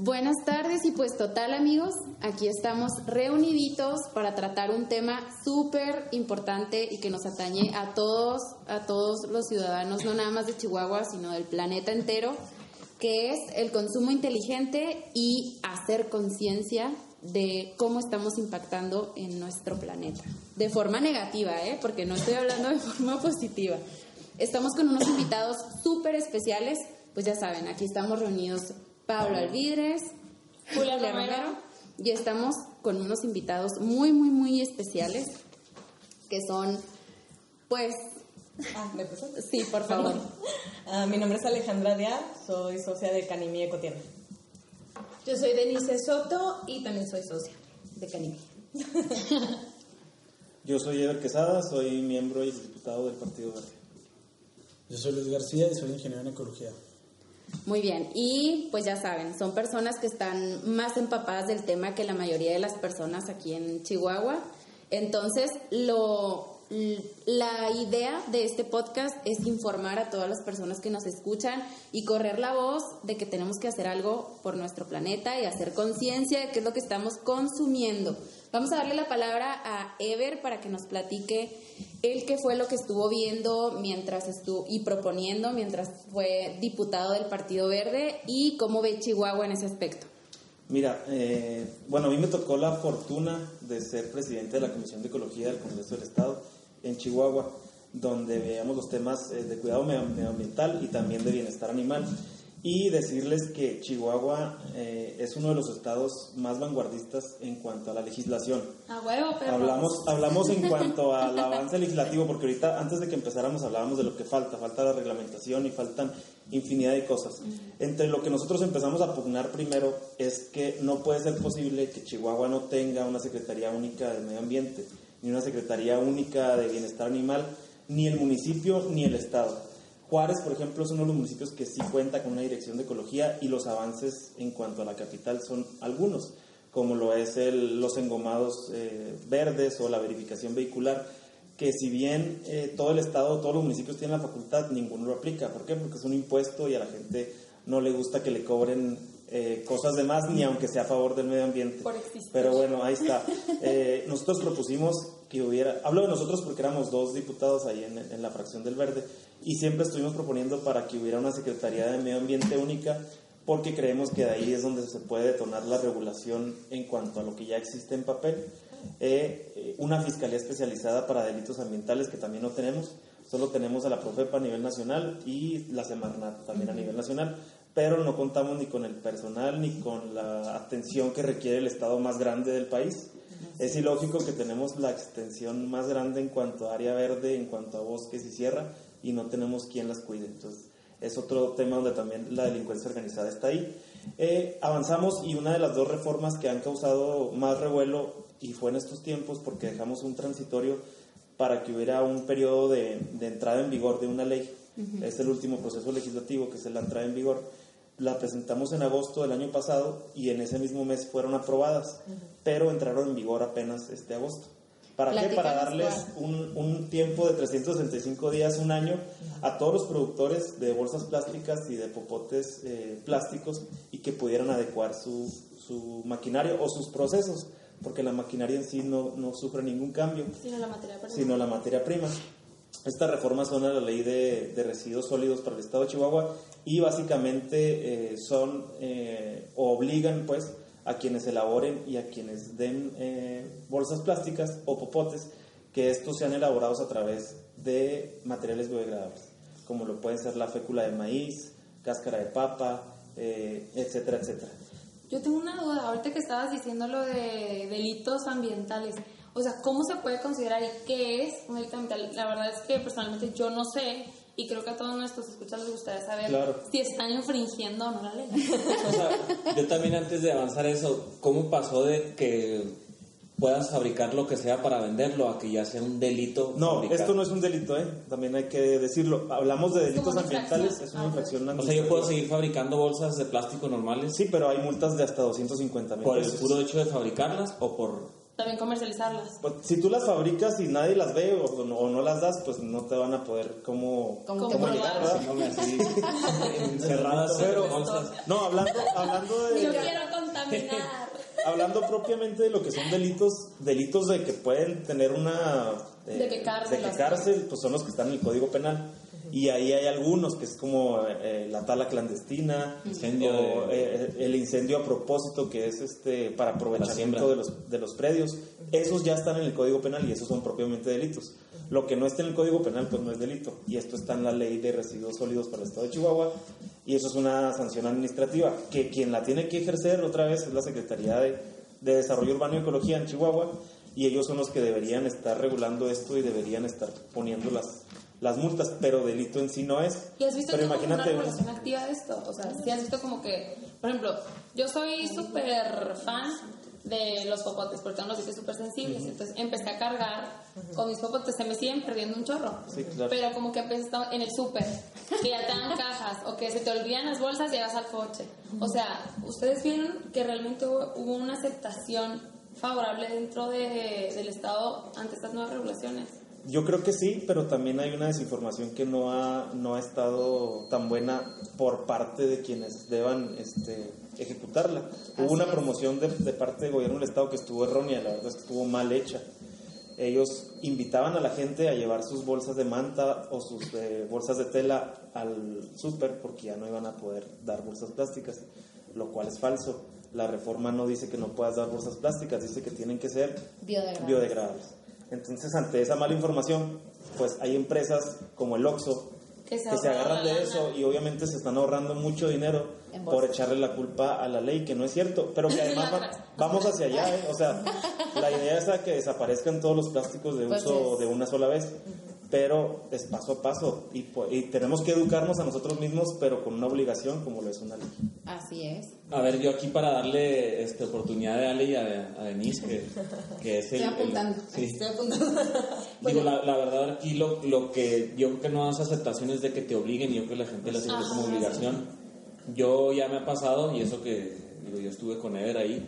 Buenas tardes y pues total amigos, aquí estamos reuniditos para tratar un tema súper importante y que nos atañe a todos, a todos los ciudadanos, no nada más de Chihuahua, sino del planeta entero, que es el consumo inteligente y hacer conciencia de cómo estamos impactando en nuestro planeta. De forma negativa, ¿eh? porque no estoy hablando de forma positiva. Estamos con unos invitados súper especiales, pues ya saben, aquí estamos reunidos Pablo Alvidres, Julia Romero, y estamos con unos invitados muy, muy, muy especiales, que son, pues... Ah, ¿me presento? Sí, por favor. Ah, mi nombre es Alejandra Díaz, soy socia de Canimi Ecotierra. Yo soy Denise Soto y también soy socia de Canimi. Yo soy Ever Quesada, soy miembro y diputado del Partido Verde. Yo soy Luis García y soy ingeniero en ecología. Muy bien, y pues ya saben, son personas que están más empapadas del tema que la mayoría de las personas aquí en Chihuahua. Entonces, lo, la idea de este podcast es informar a todas las personas que nos escuchan y correr la voz de que tenemos que hacer algo por nuestro planeta y hacer conciencia de qué es lo que estamos consumiendo. Vamos a darle la palabra a Ever para que nos platique él qué fue lo que estuvo viendo mientras estuvo y proponiendo mientras fue diputado del Partido Verde y cómo ve Chihuahua en ese aspecto. Mira, eh, bueno, a mí me tocó la fortuna de ser presidente de la Comisión de Ecología del Congreso del Estado en Chihuahua, donde veíamos los temas eh, de cuidado medioambiental y también de bienestar animal y decirles que Chihuahua eh, es uno de los estados más vanguardistas en cuanto a la legislación. A huevo, pero Hablamos, hablamos en cuanto al avance legislativo, porque ahorita antes de que empezáramos hablábamos de lo que falta, falta la reglamentación y faltan infinidad de cosas. Entre lo que nosotros empezamos a pugnar primero es que no puede ser posible que Chihuahua no tenga una Secretaría Única de Medio Ambiente, ni una Secretaría Única de Bienestar Animal, ni el municipio ni el estado. Juárez, por ejemplo, es uno de los municipios que sí cuenta con una dirección de ecología y los avances en cuanto a la capital son algunos, como lo es el, los engomados eh, verdes o la verificación vehicular, que si bien eh, todo el estado, todos los municipios tienen la facultad, ninguno lo aplica. ¿Por qué? Porque es un impuesto y a la gente no le gusta que le cobren eh, cosas de más, ni aunque sea a favor del medio ambiente. Pero bueno, ahí está. nosotros propusimos que hubiera, hablo de nosotros porque éramos dos diputados ahí en, en la fracción del Verde, y siempre estuvimos proponiendo para que hubiera una Secretaría de Medio Ambiente única porque creemos que de ahí es donde se puede detonar la regulación en cuanto a lo que ya existe en papel. Eh, eh, una fiscalía especializada para delitos ambientales que también no tenemos, solo tenemos a la Profepa a nivel nacional y la Semarnat también a nivel nacional, pero no contamos ni con el personal ni con la atención que requiere el estado más grande del país. Es ilógico que tenemos la extensión más grande en cuanto a área verde, en cuanto a bosques y sierra, y no tenemos quien las cuide. Entonces, es otro tema donde también la delincuencia organizada está ahí. Eh, avanzamos y una de las dos reformas que han causado más revuelo, y fue en estos tiempos porque dejamos un transitorio para que hubiera un periodo de, entrada en vigor de una ley. Es el último proceso legislativo que es la entrada en vigor. La presentamos en agosto del año pasado y en ese mismo mes fueron aprobadas, pero entraron en vigor apenas este agosto. ¿Para qué? Para darles un, un, tiempo de 365 días, un año, a todos los productores de bolsas plásticas y de popotes eh, plásticos y que pudieran adecuar su, su, maquinario o sus procesos, porque la maquinaria en sí no, no sufre ningún cambio, sino la materia prima. Sino la materia prima. Estas reformas son a la ley de, de, residuos sólidos para el Estado de Chihuahua y básicamente eh, son eh, obligan pues a quienes elaboren y a quienes den eh, bolsas plásticas o popotes, que estos sean elaborados a través de materiales biodegradables, como lo pueden ser la fécula de maíz, cáscara de papa, eh, etcétera, etcétera. Yo tengo una duda, ahorita que estabas diciendo lo de delitos ambientales, o sea, ¿cómo se puede considerar y qué es un delito ambiental? La verdad es que personalmente yo no sé y creo que a todos nuestros escuchas les gustaría saber si están infringiendo o no la ley. o sea, yo también antes de avanzar eso, ¿cómo pasó de que puedas fabricar lo que sea para venderlo a que ya sea un delito? No, esto no es un delito, ¿eh? También hay que decirlo. Hablamos de delitos ambientales, es una ah, infracción O sea, yo puedo seguir fabricando bolsas de plástico normales. Sí, pero hay multas de hasta 250 mil ¿Por el puro hecho de fabricarlas o por también comercializarlas. Pues, si tú las fabricas y nadie las ve o, no, o no las das, pues no te van a poder como así, encerradas Pero-. No, hablando, hablando de... Yo quiero contaminar. Hablando propiamente de lo que son delitos, delitos de que pueden tener una... eh, De que cárcel, de que cárcel, pues son los que están en el Código Penal. Y ahí hay algunos que es como eh, la tala clandestina, Incendio o, de- eh, el incendio a propósito que es este para aprovechamiento de los, de los predios. Esos ya están en el Código Penal y esos son propiamente delitos. Lo que no esté en el Código Penal pues no es delito. Y esto está en la ley de residuos sólidos para el Estado de Chihuahua y eso es una sanción administrativa que quien la tiene que ejercer otra vez es la Secretaría de, de Desarrollo Urbano y Ecología en Chihuahua y ellos son los que deberían estar regulando esto y deberían estar poniendo las, las multas, pero delito en sí no es. ¿Y has visto pero como una imagínate, regulación activa de esto? O sea, si has visto como que, por ejemplo, yo soy súper fan de los popotes porque son los dices súper sensibles. Entonces empecé a cargar con mis popotes, se me siguen perdiendo un chorro. Sí, claro. Pero como que empecé estar en el súper, que ya te dan cajas o que se te olvidan las bolsas, llegas al coche. O sea, ustedes vieron que realmente hubo, hubo una aceptación favorable dentro de- del Estado ante estas nuevas regulaciones. Yo creo que sí, pero también hay una desinformación que no ha, no ha estado tan buena por parte de quienes deban este, ejecutarla. Hubo una promoción de, de parte del gobierno del Estado que estuvo errónea, la verdad es que estuvo mal hecha. Ellos invitaban a la gente a llevar sus bolsas de manta o sus eh, bolsas de tela al súper porque ya no iban a poder dar bolsas plásticas, lo cual es falso. La reforma no dice que no puedas dar bolsas plásticas, dice que tienen que ser Biodegradables. biodegradables. Entonces, ante esa mala información, pues hay empresas como el Oxxo Que se que se ahorran agarran de eso y obviamente se están ahorrando mucho dinero por echarle la culpa a la ley, que no es cierto, pero que además va- vamos hacia allá, ¿eh? o sea, la idea es a que desaparezcan todos los plásticos de Pues uso de una sola vez, pero es paso a paso y, y tenemos que educarnos a nosotros mismos, pero con una obligación como lo es una ley. Así es. A ver, yo aquí para darle este, oportunidad a Ale y a, a Denise, que, que es el... Estoy apuntando. el- sí. Estoy apuntando. Digo, la, la verdad aquí lo, lo que yo creo que no das aceptación es de que te obliguen y yo creo que la gente lo siente como obligación. Yo ya me ha pasado, y eso que digo, yo estuve con Ever ahí,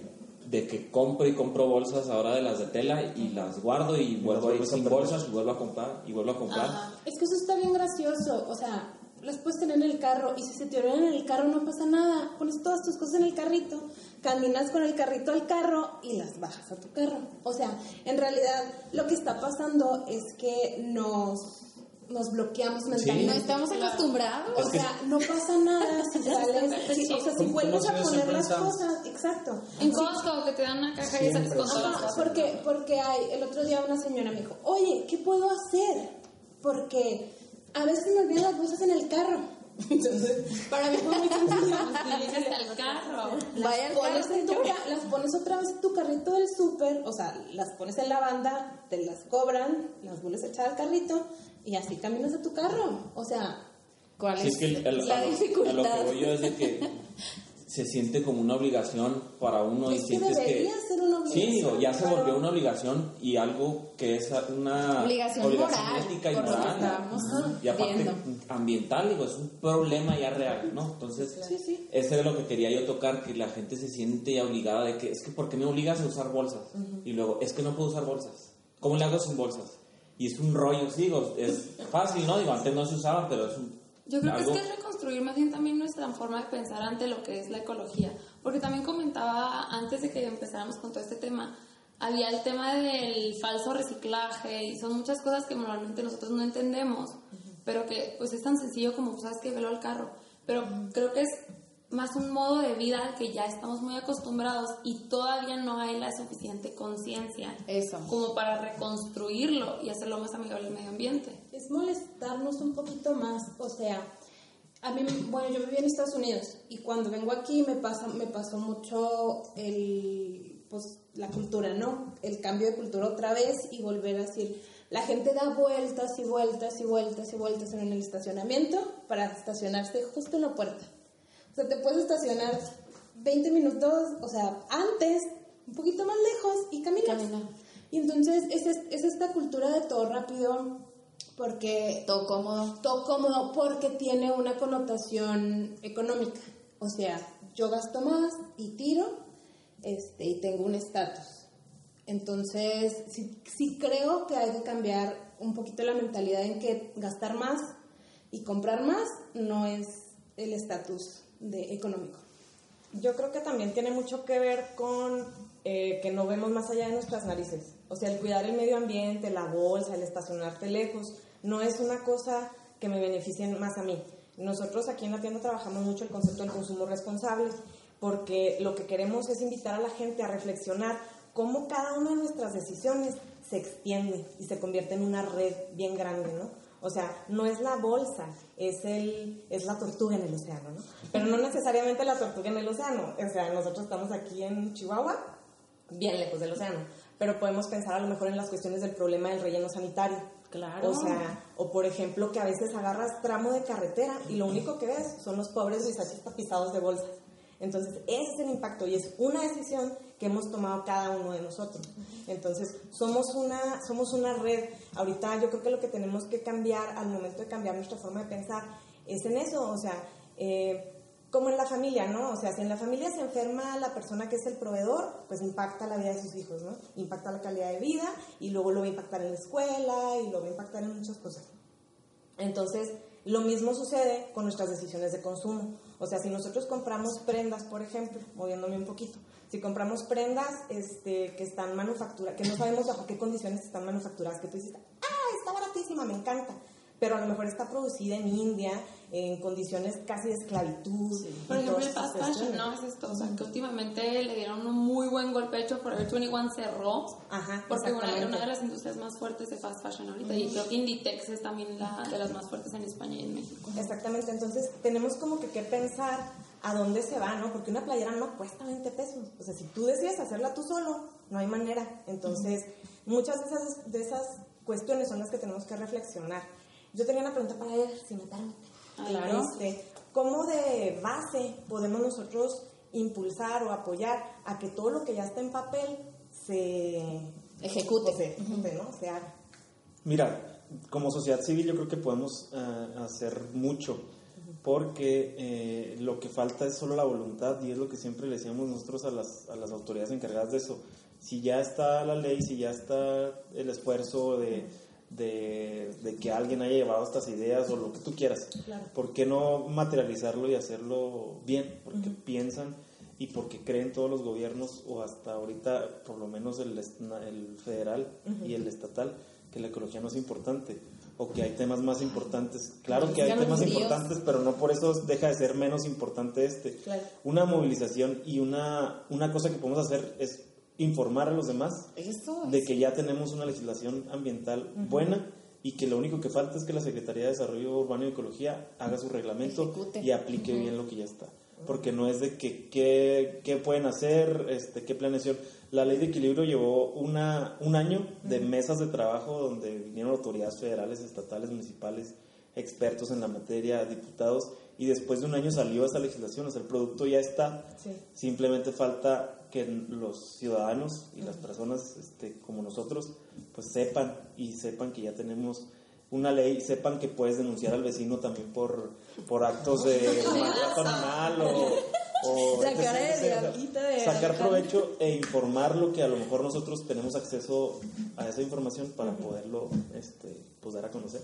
de que compro y compro bolsas ahora de las de tela y las guardo y vuelvo a ir sin bolsas y vuelvo a comprar y vuelvo a comprar. Es que eso está bien gracioso, o sea, las puedes tener en el carro y si se te olvidan en el carro no pasa nada, pones todas tus cosas en el carrito, caminas con el carrito al carro y las bajas a tu carro. O sea, en realidad lo que está pasando es que nos, nos bloqueamos mentalmente. No estamos acostumbrados. O sea, no pasa nada si sales, o sea, si vuelves a poner las cosas, exacto. En Costco, que te dan una caja y sales con todas porque, porque hay, el otro día una señora me dijo, oye, ¿qué puedo hacer? Porque a veces me olvidan las bolsas en el carro. Entonces, para mí fue muy sencillo. El carro. Vaya al Las pones, carro, en tu las pones otra vez en tu carrito del súper, o sea, las pones en la banda, te las cobran, las vuelves a echar al carrito y así caminas a tu carro. O sea, ¿Cuál Sí, es, es que el- el- la a, lo, a dificultad? lo que voy yo es de que se siente como una obligación para uno y Es que sientes que... debería ser una Sí, digo, obligación, ya se volvió una obligación y algo que es una Obligación moral, ética y que moral. Y aparte viendo. ambiental, digo, es un problema ya real, ¿no? Entonces, Sí, sí. ese es lo que quería yo tocar, que la gente se siente ya obligada de que es que ¿por qué me obligas a usar bolsas? Y luego, es que no puedo usar bolsas. ¿Cómo le hago sin bolsas? Y es un rollo, digo, es fácil, ¿no? Digo, antes no se usaba, pero es un... Yo creo algo- que es que es reconstruir más bien también nuestra forma de pensar ante lo que es la ecología. Porque también comentaba antes de que empezáramos con todo este tema, había el tema del falso reciclaje y son muchas cosas que normalmente nosotros no entendemos, pero que pues es tan sencillo como, pues, sabes que velo al carro. Pero creo que es más un modo de vida al que ya estamos muy acostumbrados y todavía no hay la suficiente conciencia como para reconstruirlo y hacerlo más amigable al medio ambiente. es molestarnos un poquito más, o sea, a mí, bueno, yo viví en Estados Unidos y cuando vengo aquí me pasa, me pasó mucho el, pues, la cultura, ¿no? El cambio de cultura otra vez y volver a decir, la gente da vueltas y vueltas y vueltas y vueltas en el estacionamiento para estacionarse justo en la puerta. O sea, te puedes estacionar 20 minutos, o sea, antes, un poquito más lejos y caminas. Y entonces es, es, es esta cultura de todo rápido, porque Todo cómodo. todo cómodo, porque tiene una connotación económica. O sea, yo gasto más y tiro, este, y tengo un estatus. Entonces, sí, sí creo que hay que cambiar un poquito la mentalidad en que gastar más y comprar más no es el estatus de económico. Yo creo que también tiene mucho que ver con eh, que no vemos más allá de nuestras narices. O sea, el cuidar el medio ambiente, la bolsa, el estacionarte lejos, no es una cosa que me beneficie más a mí. Nosotros aquí en la tienda trabajamos mucho el concepto del consumo responsable, porque lo que queremos es invitar a la gente a reflexionar cómo cada una de nuestras decisiones se extiende y se convierte en una red bien grande, ¿no? O sea, no es la bolsa, es, el, es la tortuga en el océano, ¿no? Pero no necesariamente la tortuga en el océano. O sea, nosotros estamos aquí en Chihuahua, bien lejos del océano, pero podemos pensar a lo mejor en las cuestiones del problema del relleno sanitario. Claro. O sea, o por ejemplo que a veces agarras tramo de carretera y lo único que ves son los pobres bisachos tapizados de bolsas. Entonces, ese es el impacto y es una decisión que hemos tomado cada uno de nosotros. Entonces, somos una, somos una red. Ahorita yo creo que lo que tenemos que cambiar al momento de cambiar nuestra forma de pensar es en eso, o sea, eh, como en la familia, ¿no? O sea, si en la familia se enferma la persona que es el proveedor, pues impacta la vida de sus hijos, ¿no? Impacta la calidad de vida y luego lo va a impactar en la escuela y lo va a impactar en muchas cosas. Entonces, lo mismo sucede con nuestras decisiones de consumo. O sea, si nosotros compramos prendas, por ejemplo, moviéndome un poquito, si compramos prendas este, que están manufacturadas, que no sabemos bajo qué condiciones están manufacturadas, que tú dices, ah, está baratísima, me encanta, pero a lo mejor está producida en India en condiciones casi de esclavitud. y Por ejemplo, el fast fashion. ¿no? Es esto, o sea, que últimamente le dieron un muy buen golpe hecho Forever 21 cerró, Ajá, porque una, era una de las industrias más fuertes de fast fashion ahorita, y creo que Inditex es también la, de las más fuertes en España y en México. Exactamente, entonces tenemos como que que pensar a dónde se va, ¿no? Porque una playera no cuesta 20 pesos. O sea, si tú decides hacerla tú solo, no hay manera. Entonces, muchas de esas, de esas cuestiones son las que tenemos que reflexionar. Yo tenía una pregunta para él, si me permite. Claro. Este, ¿Cómo de base podemos nosotros impulsar o apoyar a que todo lo que ya está en papel se Ejecute. se ejecute, ¿no? Se haga. Mira, como sociedad civil yo creo que podemos ah, hacer mucho, porque eh, lo que falta es solo la voluntad y es lo que siempre le decíamos nosotros a las, a las autoridades encargadas de eso. Si ya está la ley, si ya está el esfuerzo de, de, de que alguien haya llevado estas ideas o lo que tú quieras, ¿por qué no materializarlo y hacerlo bien? Porque piensan y porque creen todos los gobiernos o hasta ahorita por lo menos el, el federal y el estatal que la ecología no es importante o que hay temas más importantes. Claro que hay temas importantes, pero no por eso deja de ser menos importante este. Claro. Una movilización y una, una cosa que podemos hacer es informar a los demás Eso de que ya tenemos una legislación ambiental buena y que lo único que falta es que la Secretaría de Desarrollo Urbano y Ecología haga su reglamento Ejecute. y aplique bien lo que ya está. Porque no es de que qué, qué pueden hacer, este, qué planeación. La ley de equilibrio llevó una, un año de mesas de trabajo donde vinieron autoridades federales, estatales, municipales, expertos en la materia, diputados, y después de un año salió esa legislación, o sea, el producto ya está, Sí. simplemente falta que los ciudadanos y las personas este, como nosotros pues sepan y sepan que ya tenemos una ley, sepan que puedes denunciar al vecino también por, por actos de maltrato animal o, o Sacar de sacar provecho e informar lo que a lo mejor nosotros tenemos acceso a esa información para poderlo este, pues dar a conocer.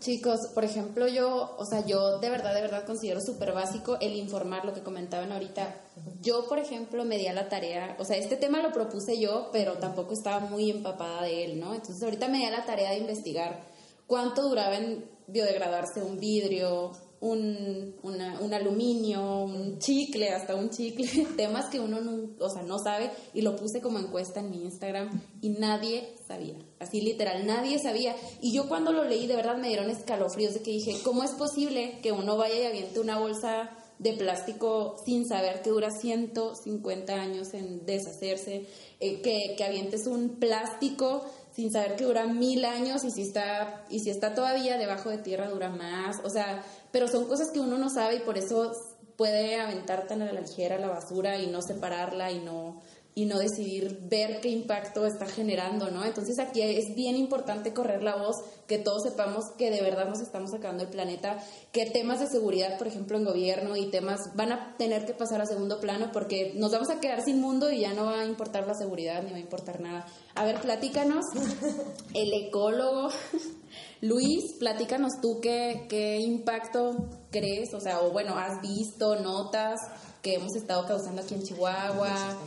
Chicos, por ejemplo, yo, o sea, yo de verdad, de verdad considero súper básico el informar lo que comentaban ahorita. Yo, por ejemplo, me di a la tarea, o sea, este tema lo propuse yo, pero tampoco estaba muy empapada de él, ¿no? Entonces, ahorita me di a la tarea de investigar cuánto duraba en biodegradarse un vidrio, un, una- un aluminio, un chicle, hasta un chicle, temas que uno no, o sea, no sabe, y lo puse como encuesta en mi Instagram y nadie sabía, así literal, nadie sabía. Y yo cuando lo leí, de verdad me dieron escalofríos de que dije, ¿cómo es posible que uno vaya y aviente una bolsa de plástico sin saber que dura 150 años en deshacerse, eh, que, que avientes un plástico sin saber que dura mil años y si está y si está todavía debajo de tierra dura más, o sea, pero son cosas que uno no sabe y por eso puede aventar tan a la ligera la basura y no separarla y no y no decidir ver qué impacto está generando, ¿no? Entonces aquí es bien importante correr la voz, que todos sepamos que de verdad nos estamos sacando el planeta, que temas de seguridad, por ejemplo, en gobierno y temas van a tener que pasar a segundo plano porque nos vamos a quedar sin mundo y ya no va a importar la seguridad ni va a importar nada. A ver, platícanos, el ecólogo. Luis, platícanos tú qué, qué impacto crees, o sea, o bueno, has visto, notas, que hemos estado causando aquí en Chihuahua.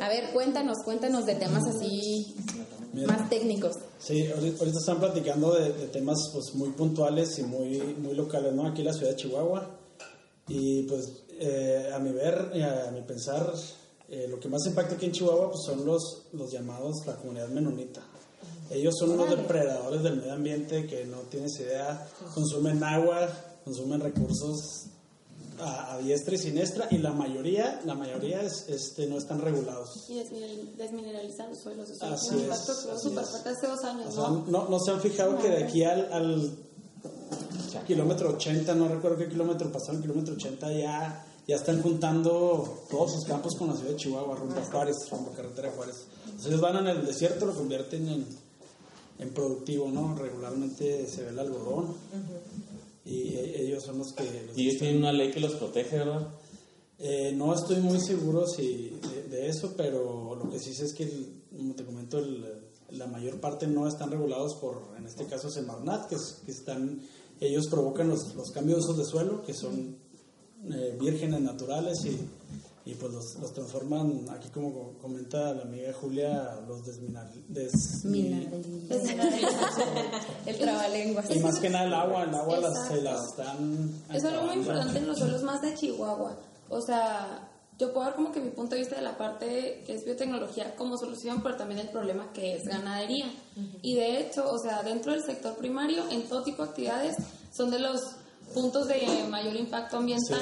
A ver, cuéntanos, cuéntanos de temas así más técnicos. Sí, ahorita están platicando de, temas pues muy puntuales y muy, muy locales, ¿no? Aquí en la ciudad de Chihuahua. Y pues eh, a mi ver, a mi pensar, eh, lo que más impacta aquí en Chihuahua pues son los, los llamados la comunidad menonita. Ellos son unos depredadores del medio ambiente que no tienes idea, consumen agua, consumen recursos a, diestra y siniestra y la mayoría, la mayoría es, este, no están regulados. Y desmineralizados suelos. Así es. hace dos años. ¿no? ¿no? se han fijado que de aquí al, al kilómetro 80, no recuerdo qué kilómetro pasó, en kilómetro 80 ya, ya están juntando todos sus campos con la ciudad de Chihuahua, rumbo a Juárez, rumbo a carretera Juárez. Entonces van en el desierto, lo convierten en, en productivo, ¿no? Regularmente se ve el algodón y ellos son los que... y ellos tienen una ley que los protege, ¿verdad? Eh, no estoy muy seguro si de, eso, pero lo que sí sé es que, como te comento, la mayor parte no están regulados por, en este caso, Semarnat, que, que están, ellos provocan los, los cambios de usos de suelo, que son eh, vírgenes naturales y y pues los, los, transforman, aquí como comenta la amiga Julia, los desminar, el trabalenguas. Y más que nada el agua, el agua las, se las están... Es algo muy importante en los suelos más de Chihuahua. O sea, yo puedo dar como que mi punto de vista de la parte que es biotecnología como solución, pero también el problema que es ganadería. Y de hecho, o sea, dentro del sector primario, en todo tipo de actividades, son de los puntos de mayor impacto ambiental.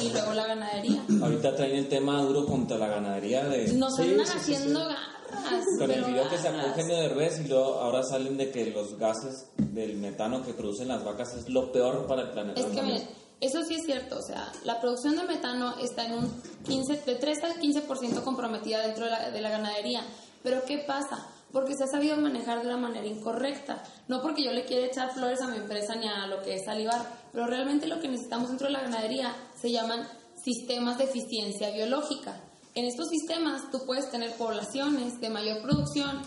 y luego la ganadería. Ahorita traen el tema duro contra la ganadería de... Nos están haciendo garras. Con el video que sacó Eugenio de Res y luego ahora salen de que los gases del metano que producen las vacas es lo peor para el planeta. Es que miren, eso sí es cierto, o sea, la producción de metano está en un 15, de 3 al 15% comprometida dentro de la, de la ganadería. Pero ¿qué pasa? Porque se ha sabido manejar de una manera incorrecta. No porque yo le quiera echar flores a mi empresa ni a lo que es salivar, pero realmente lo que necesitamos dentro de la ganadería se llaman sistemas de eficiencia biológica. En estos sistemas tú puedes tener poblaciones de mayor producción,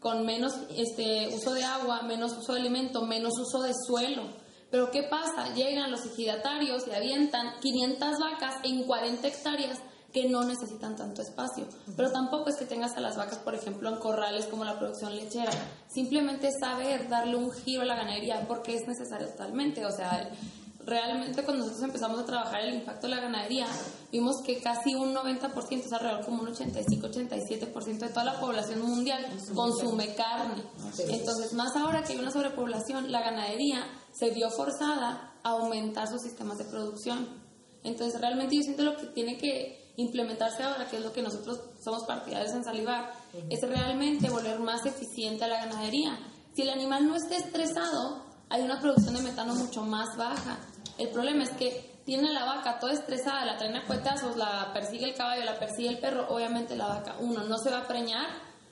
con menos este, uso de agua, menos uso de alimento, menos uso de suelo. Pero ¿qué pasa? Llegan los ejidatarios y avientan 500 vacas en 40 hectáreas que no necesitan tanto espacio. Pero tampoco es que tengas a las vacas, por ejemplo, en corrales como la producción lechera. Simplemente saber darle un giro a la ganadería porque es necesario totalmente. O sea, realmente cuando nosotros empezamos a trabajar el impacto de la ganadería, vimos que casi un 90%, es alrededor como un 85-87% de toda la población mundial consume carne. Entonces, más ahora que hay una sobrepoblación, la ganadería se vio forzada a aumentar sus sistemas de producción. Entonces, realmente yo siento lo que tiene que implementarse ahora, que es lo que nosotros somos partidarios en Salivar, es realmente volver más eficiente a la ganadería. Si el animal no está estresado, hay una producción de metano mucho más baja. El problema es que tiene la vaca toda estresada, la traen a cuetazos, la persigue el caballo, la persigue el perro, obviamente la vaca, uno, no se va a preñar,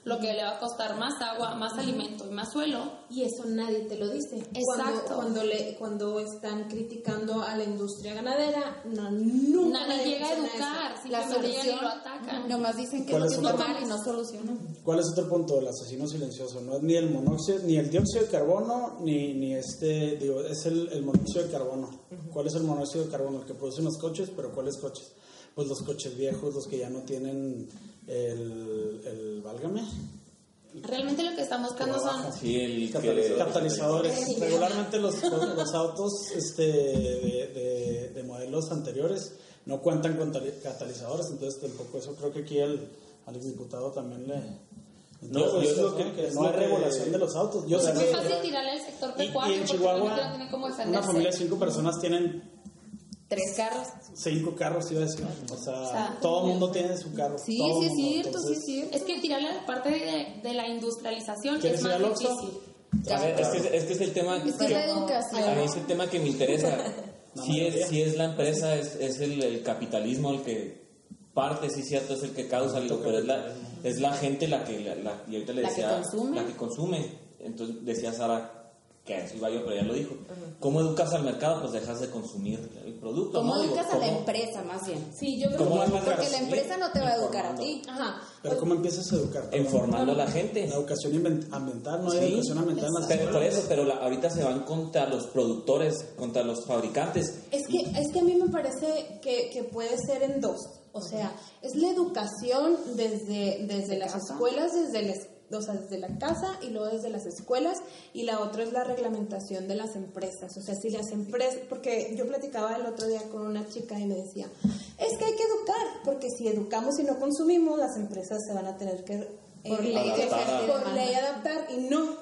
lo que le va a costar más agua, más alimento y más suelo. Y eso nadie te lo dice. Exacto. Cuando, le, cuando están criticando a la industria ganadera, no, nunca nadie llega a educar, la solución lo atacan. Nomás dicen que es normal y no solucionan. ¿Cuál es otro punto del asesino silencioso? No es ni el monóxido, ni el dióxido de carbono, ni, ni este, digo, es el, el monóxido de carbono. ¿Cuál es el monóxido de carbono? El que producen los coches, pero ¿cuáles coches? Pues los coches viejos, los que ya no tienen el, el válgame. Realmente lo que estamos buscando son catalizadores. Regularmente los, los, autos este, de, de, modelos anteriores no cuentan con catalizadores, entonces tampoco eso creo que aquí el, al diputado también le... No, pues, que, no hay regulación de los autos. Yo pues es fácil tirarle al sector pecuario y, en Chihuahua, una familia de cinco personas tienen Tres carros. Cinco carros, iba a decir. O sea, todo el mundo tiene su carro. Sí, sí, es cierto, sí, es cierto. Es que tirarle a la parte de, de la industrialización es más difícil. A ver, este, este, es el tema. Es que la educación. A mí es el tema que me interesa. si, es, si es la empresa, es, es el, el, capitalismo el que parte, sí, cierto, es el que causa, digo, pero es la, es la gente la que, la, la- y ahorita le La que decía, consume. la que consume. Entonces decía Sara, que a eso iba yo, pero ya lo dijo. ¿Cómo educas al mercado? Pues dejas de consumir el producto. ¿Cómo ¿no? Digo, educas a la ¿cómo- empresa más bien? Sí, yo creo ¿Cómo que... Porque la empresa no te va a educar a ti. Ajá. Pero ¿cómo empiezas a educar? Informando a la gente. La educación ambiental, no hay Sí. educación ambiental en las Pero por eso, pero la- ahorita se van contra los productores, contra los fabricantes. Es que, es que a mí me parece que, que puede ser en dos. O sea, es la educación desde, desde las casa. escuelas, desde las o sea, desde la casa y luego desde las escuelas y la otra es la reglamentación de las empresas. O sea, si las empresas, porque yo platicaba el otro día con una chica y me decía, es que hay que educar, porque si educamos y no consumimos, las empresas se van a tener que... eh, Por ley Adaptar. por ley adaptar y no,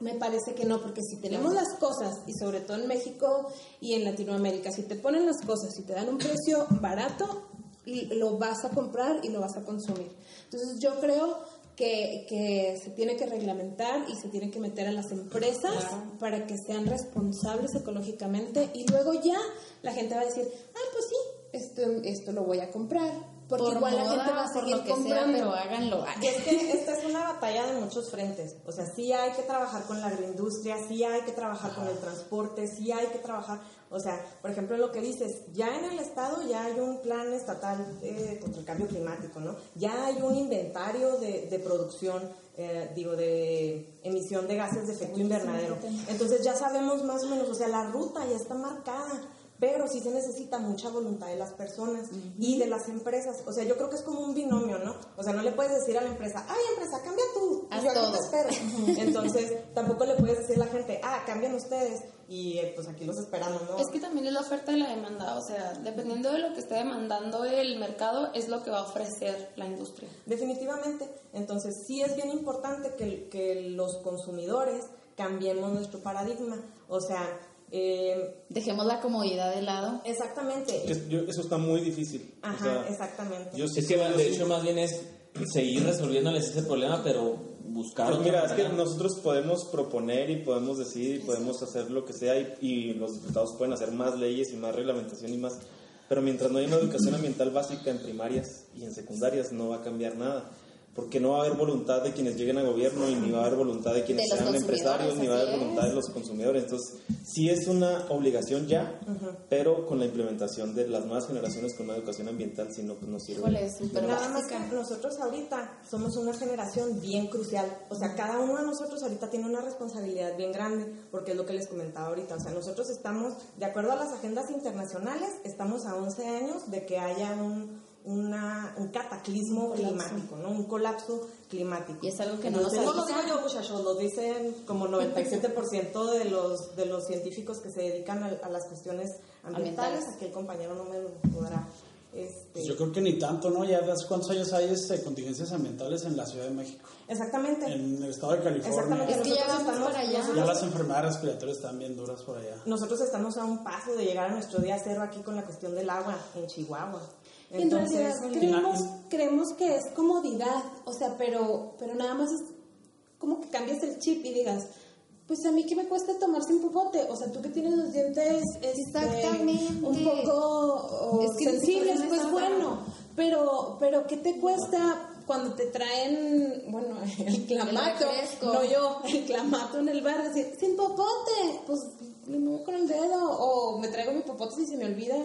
me parece que no, porque si tenemos las cosas, y sobre todo en México y en Latinoamérica, si te ponen las cosas y te dan un precio barato, lo vas a comprar y lo vas a consumir. Entonces yo creo que, que se tiene que reglamentar y se tiene que meter a las empresas para que sean responsables ecológicamente y luego ya la gente va a decir, ah, pues sí, esto, esto lo voy a comprar. Porque por igual la gente va a seguir lo que sea, comprando. pero háganlo. Es que esta es una batalla de muchos frentes. O sea, sí hay que trabajar con la agroindustria, sí hay que trabajar con el transporte, sí hay que trabajar. O sea, por ejemplo, lo que dices, ya en el Estado ya hay un plan estatal eh, contra el cambio climático, ¿no? Ya hay un inventario de, de producción, eh, digo, de emisión de gases de efecto invernadero. Entonces ya sabemos más o menos, o sea, la ruta ya está marcada. Pero sí se necesita mucha voluntad de las personas y de las empresas. O sea, yo creo que es como un binomio, ¿no? O sea, no le puedes decir a la empresa, ay, empresa, cambia tú. Haz yo todo. te espero. Entonces, tampoco le puedes decir a la gente, ah, cambian ustedes. Y eh, pues aquí los esperamos, ¿no? Es que también es la oferta y la demanda, o sea, dependiendo de lo que esté demandando el mercado, es lo que va a ofrecer la industria. Definitivamente. Entonces, sí es bien importante que, que los consumidores cambiemos nuestro paradigma. O sea, eh, Dejemos la comodidad de lado. exactamente. Es- yo- eso está muy difícil. O Ajá, sea, exactamente. Yo sí Es que de hecho más bien es seguir resolviéndoles ese problema, pero buscar Pues mira, es que nosotros podemos proponer y podemos decir y podemos hacer lo que sea y, y los diputados pueden hacer más leyes y más reglamentación y más, pero mientras no haya una educación ambiental básica en primarias y en secundarias no va a cambiar nada, porque no va a haber voluntad de quienes lleguen a gobierno y ni va a haber voluntad de quienes De sean empresarios ni va a haber voluntad de los consumidores. Entonces, sí es una obligación ya, pero con la implementación de las nuevas generaciones con una educación ambiental, si no, pues no sirve. Híjole, Nada más que nosotros ahorita somos una generación bien crucial. O sea, cada uno de nosotros ahorita tiene una responsabilidad bien grande, porque es lo que les comentaba ahorita. O sea, nosotros estamos, de acuerdo a las agendas internacionales, estamos a 11 años de que haya un, una, un cataclismo climático, ¿no? Un colapso climático. Y es algo que no nos Entonces, no lo digo yo, muchachos, lo dicen como 97% de los, de los científicos que se dedican a, a las cuestiones ambientales. Aquí el compañero no me lo podrá... Este, Pues yo creo que ni tanto, ¿no? Ya das cuántos años hay este, contingencias ambientales en la Ciudad de México, Exactamente. en el estado de California. Exactamente. Es que ya Nosotros vamos estamos- para allá. Ya las enfermedades respiratorias están bien duras por allá. Nosotros estamos a un paso de llegar a nuestro día cero aquí con la cuestión del agua en Chihuahua. En Entonces, realidad creemos, creemos que es comodidad, o sea, pero, pero nada más es como que cambies el chip y digas, pues a mí qué me cuesta tomarse un popote, o sea, tú que tienes los dientes este, un poco Es que sensibles, pues bueno, pero, pero ¿qué te cuesta cuando te traen, bueno, el clamato, no yo, el clamato en el bar, decir, sin popote, pues le muevo con el dedo, o me traigo mi popote si se me olvida,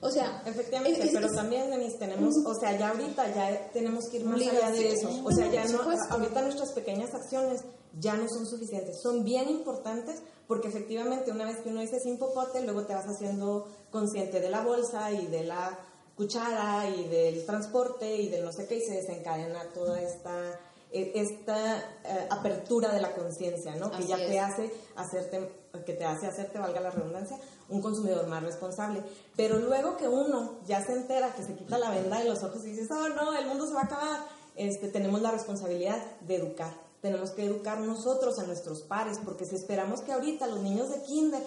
o sea, Efectivamente, es- es- pero también, Denise, tenemos, o sea, ya ahorita ya tenemos que ir más allá de eso. O sea, ya no, ahorita nuestras pequeñas acciones ya no son suficientes. Son bien importantes porque efectivamente una vez que uno dice sin popote, luego te vas haciendo consciente de la bolsa y de la cuchara y del transporte y del no sé qué y se desencadena toda esta eh, esta eh, apertura de la conciencia, ¿no? Que ya te hace hacerte, que te hace hacerte, valga la redundancia, un consumidor más responsable. Pero luego que uno ya se entera, que se quita la venda de los ojos y dices, oh no, el mundo se va a acabar, este, tenemos la responsabilidad de educar. Tenemos que educar nosotros a nuestros pares, porque si esperamos que ahorita los niños de kinder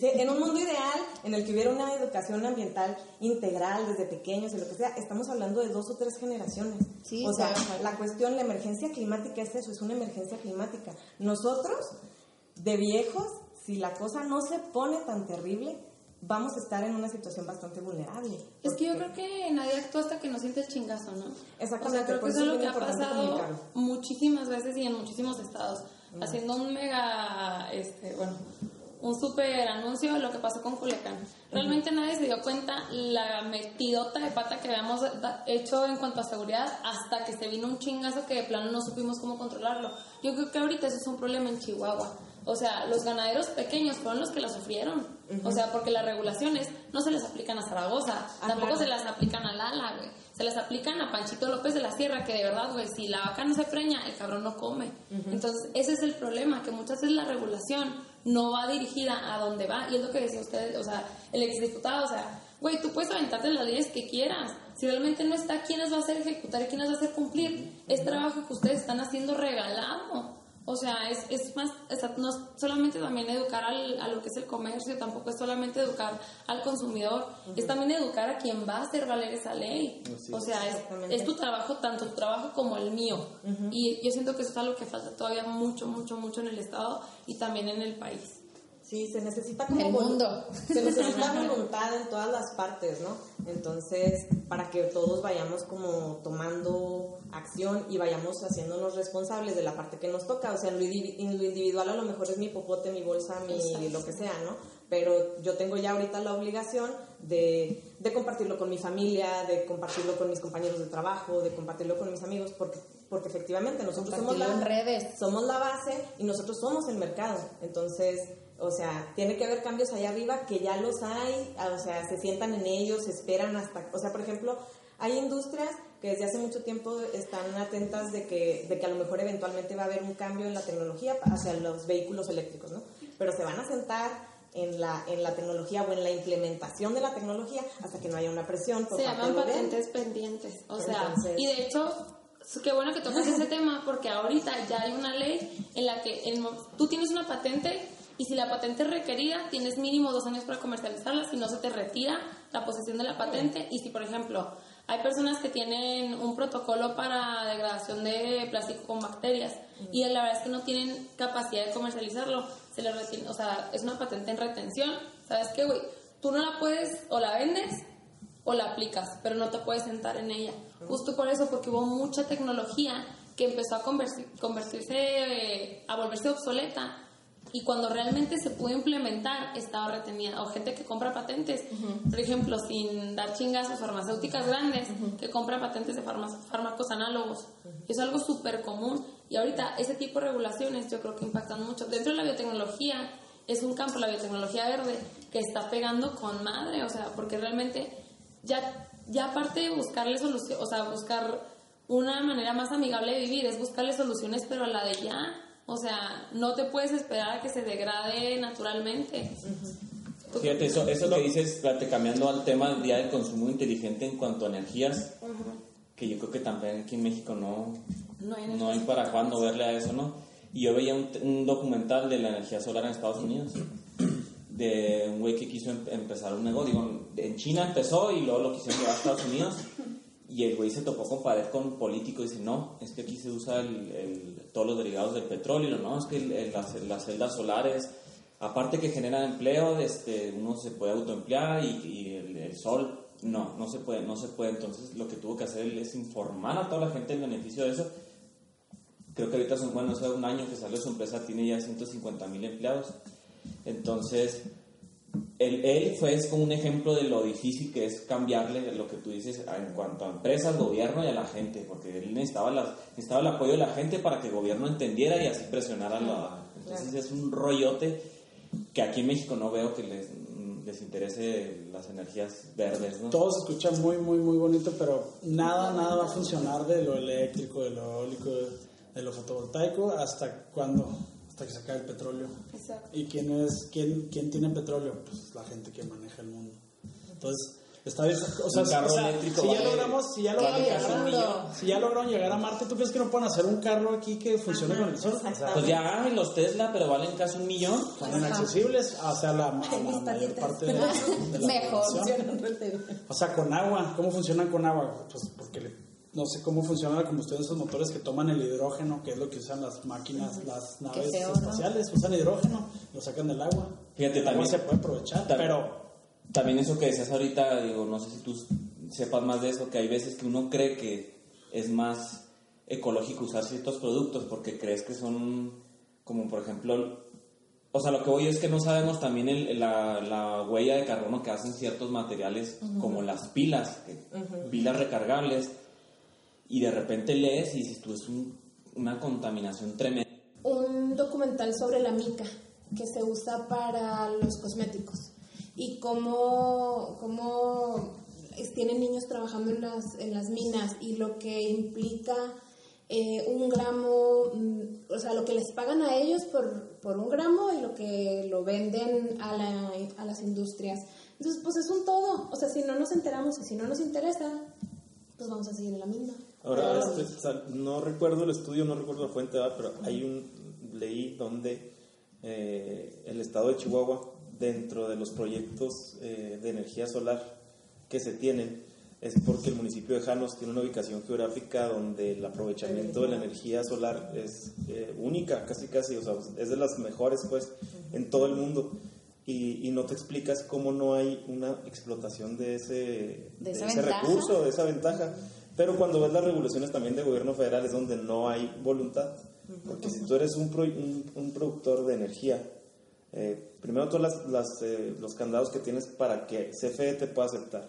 en un mundo ideal en el que hubiera una educación ambiental integral desde pequeños y lo que sea, estamos hablando de dos o tres generaciones. Sí, o sea, claro. la cuestión, la emergencia climática es eso, es una emergencia climática. Nosotros, de viejos, si la cosa no se pone tan terrible, vamos a estar en una situación bastante vulnerable. Es que yo creo que nadie actúa hasta que no siente el chingazo, ¿no? Exactamente, O sea, creo que eso es lo que ha pasado muchísimas veces y en muchísimos estados. Haciendo un mega, este, bueno, un super anuncio de lo que pasó con Culiacán. Realmente nadie se dio cuenta la metidota de pata que habíamos hecho en cuanto a seguridad hasta que se vino un chingazo que de plano no supimos cómo controlarlo. Yo creo que ahorita eso es un problema en Chihuahua. O sea, los ganaderos pequeños fueron los que la sufrieron. O sea, porque las regulaciones no se les aplican a Zaragoza, Ah, tampoco claro. se las aplican a Lala, güey. Se las aplican a Panchito López de la Sierra, que de verdad, güey, si la vaca no se preña, el cabrón no come. Entonces, ese es el problema, que muchas veces la regulación no va dirigida a donde va. Y es lo que decía usted, o sea, el exdiputado, o sea, güey, tú puedes aventarte las leyes que quieras. Si realmente no está quién las va a hacer ejecutar y quién las va a hacer cumplir, es trabajo que ustedes están haciendo regalado. O sea, es, es más, es- no es solamente también educar al, a lo que es el comercio, tampoco es solamente educar al consumidor, es también educar a quien va a hacer valer esa ley. o sea, es, tu trabajo, tanto tu trabajo como el mío. Y yo siento que eso es algo que falta todavía mucho, mucho, mucho en el Estado y también en el país. Sí, se necesita como El mundo. Se necesita voluntad en todas las partes, ¿no? Entonces, para que todos vayamos como tomando acción y vayamos haciéndonos responsables de la parte que nos toca. O sea, en lo, indivi- en lo individual a lo mejor es mi popote, mi bolsa, mi lo que sea, ¿no? Pero yo tengo ya ahorita la obligación de, de compartirlo con mi familia, de compartirlo con mis compañeros de trabajo, de compartirlo con mis amigos, porque, porque efectivamente nosotros somos la, redes. somos la base y nosotros somos el mercado. Entonces, o sea, tiene que haber cambios allá arriba que ya los hay, o sea, se sientan en ellos, se esperan hasta, o sea, por ejemplo, hay industrias que desde hace mucho tiempo están atentas de que, de que a lo mejor eventualmente va a haber un cambio en la tecnología hacia los vehículos eléctricos, ¿no? Pero se van a sentar en la, en la tecnología o en la implementación de la tecnología hasta que no haya una presión por Se parte llaman patentes pendientes. O sea, Entonces- y de hecho, qué bueno que tocas ese tema porque ahorita ya hay una ley en la que mo- tú tienes una patente y si la patente es requerida, tienes mínimo dos años para comercializarla, si no se te retira la posesión de la patente y si, por ejemplo, hay personas que tienen un protocolo para degradación de plástico con bacterias y la verdad es que no tienen capacidad de comercializarlo, se les retiene, o sea, es una patente en retención, ¿sabes qué, güey? Tú no la puedes o la vendes o la aplicas, pero no te puedes sentar en ella. Justo por eso, porque hubo mucha tecnología que empezó a convertir- convertirse, eh, a volverse obsoleta y cuando realmente se pudo implementar estaba retenida. O gente que compra patentes, por ejemplo, sin dar chingazos, farmacéuticas grandes que compran patentes de fármacos análogos. Es algo súper común y ahorita ese tipo de regulaciones yo creo que impactan mucho. Dentro de la biotecnología es un campo, la biotecnología verde, que está pegando con madre, o sea, porque realmente ya, ya aparte de buscarle solución, o sea, buscar una manera más amigable de vivir, es buscarle soluciones, pero a la de ya. O sea, no te puedes esperar a que se degrade naturalmente. ¿Tú qué Fíjate, eso, eso que dices, cambiando al tema del día del consumo inteligente en cuanto a energías, que yo creo que también aquí en México no, No hay no hay para cuándo verle a eso, ¿no? Y yo veía un, un documental de la energía solar en Estados Unidos, de un güey que quiso em- empezar un negocio, digo, en China empezó y luego lo quisieron llevar a Estados Unidos, y el güey se topó con pared con políticos y dice, no, es que aquí se usa el, todos los derivados del petróleo, ¿no? Es que el- las, las celdas solares, aparte que generan empleo, este, uno se puede autoemplear y, y el, sol, no, no se puede, no se puede. Entonces lo que tuvo que hacer es informar a toda la gente el beneficio de eso. Creo que ahorita son, bueno, hace un año que salió su empresa, tiene ya 150 mil empleados. Entonces, él, él fue es como un ejemplo de lo difícil que es cambiarle lo que tú dices en cuanto a empresas, gobierno y a la gente, porque él necesitaba, las, necesitaba el apoyo de la gente para que el gobierno entendiera y así presionara a la... Entonces es un rollote que aquí en México no veo que les, les interese las energías verdes, ¿no? Todo se escucha muy, muy, muy bonito, pero nada, nada va a funcionar de lo eléctrico, de lo eólico, de, de lo fotovoltaico hasta cuando, hasta que se acabe el petróleo. Exacto. ¿Y quién, es, quién, quién tiene petróleo? Pues la gente que maneja el mundo. Entonces, está bien. O sea, Un carro o sea, eléctrico si ya logramos, si ya lograron, un millón. si ya lograron llegar a Marte, ¿tú crees que no pueden hacer un carro aquí que funcione con el sol? O sea, Pues ya los Tesla, pero valen casi un millón. son inaccesibles hacia la, a mayor parte de la, de la Mejor. O sea, con agua. ¿Cómo funcionan con agua? Pues porque le- no sé cómo funciona la combustión de esos motores que toman el hidrógeno, que es lo que usan las máquinas, las naves feo, ¿no? espaciales. Usan hidrógeno, lo sacan del agua. Fíjate, el agua también- se puede aprovechar, pero también eso que decías ahorita, digo, no sé si tú sepas más de eso, que hay veces que uno cree que es más ecológico usar ciertos productos porque crees que son como por ejemplo o sea, lo que voy es que no sabemos también el, la, la, huella de carbono que hacen ciertos materiales como las pilas, pilas recargables, y de repente lees y dices tú es una contaminación tremenda. Un documental sobre la mica que se usa para los cosméticos y cómo, cómo tienen niños trabajando en las, en las minas y lo que implica eh, un gramo, mm, o sea, lo que les pagan a ellos por, por un gramo y lo que lo venden a, la, a las industrias. Entonces, pues es un todo. O sea, si no nos enteramos y si no nos interesa, pues vamos a seguir en la misma. Ahora, este, no recuerdo el estudio, no recuerdo la fuente, pero hay un, leí donde eh, el estado de Chihuahua, dentro de los proyectos eh, de energía solar que se tienen, es porque el municipio de Janos tiene una ubicación geográfica donde el aprovechamiento de la energía. solar es eh, única, casi casi, o sea, es de las mejores pues en todo el mundo. Y, y, no te explicas cómo no hay una explotación de ese, de, ese recurso, de esa ventaja. Pero cuando ves las regulaciones también de gobierno federal es donde no hay voluntad. Porque si tú eres un, un, un productor de energía, eh, primero todos las, las, eh, los candados que tienes para que CFE te pueda aceptar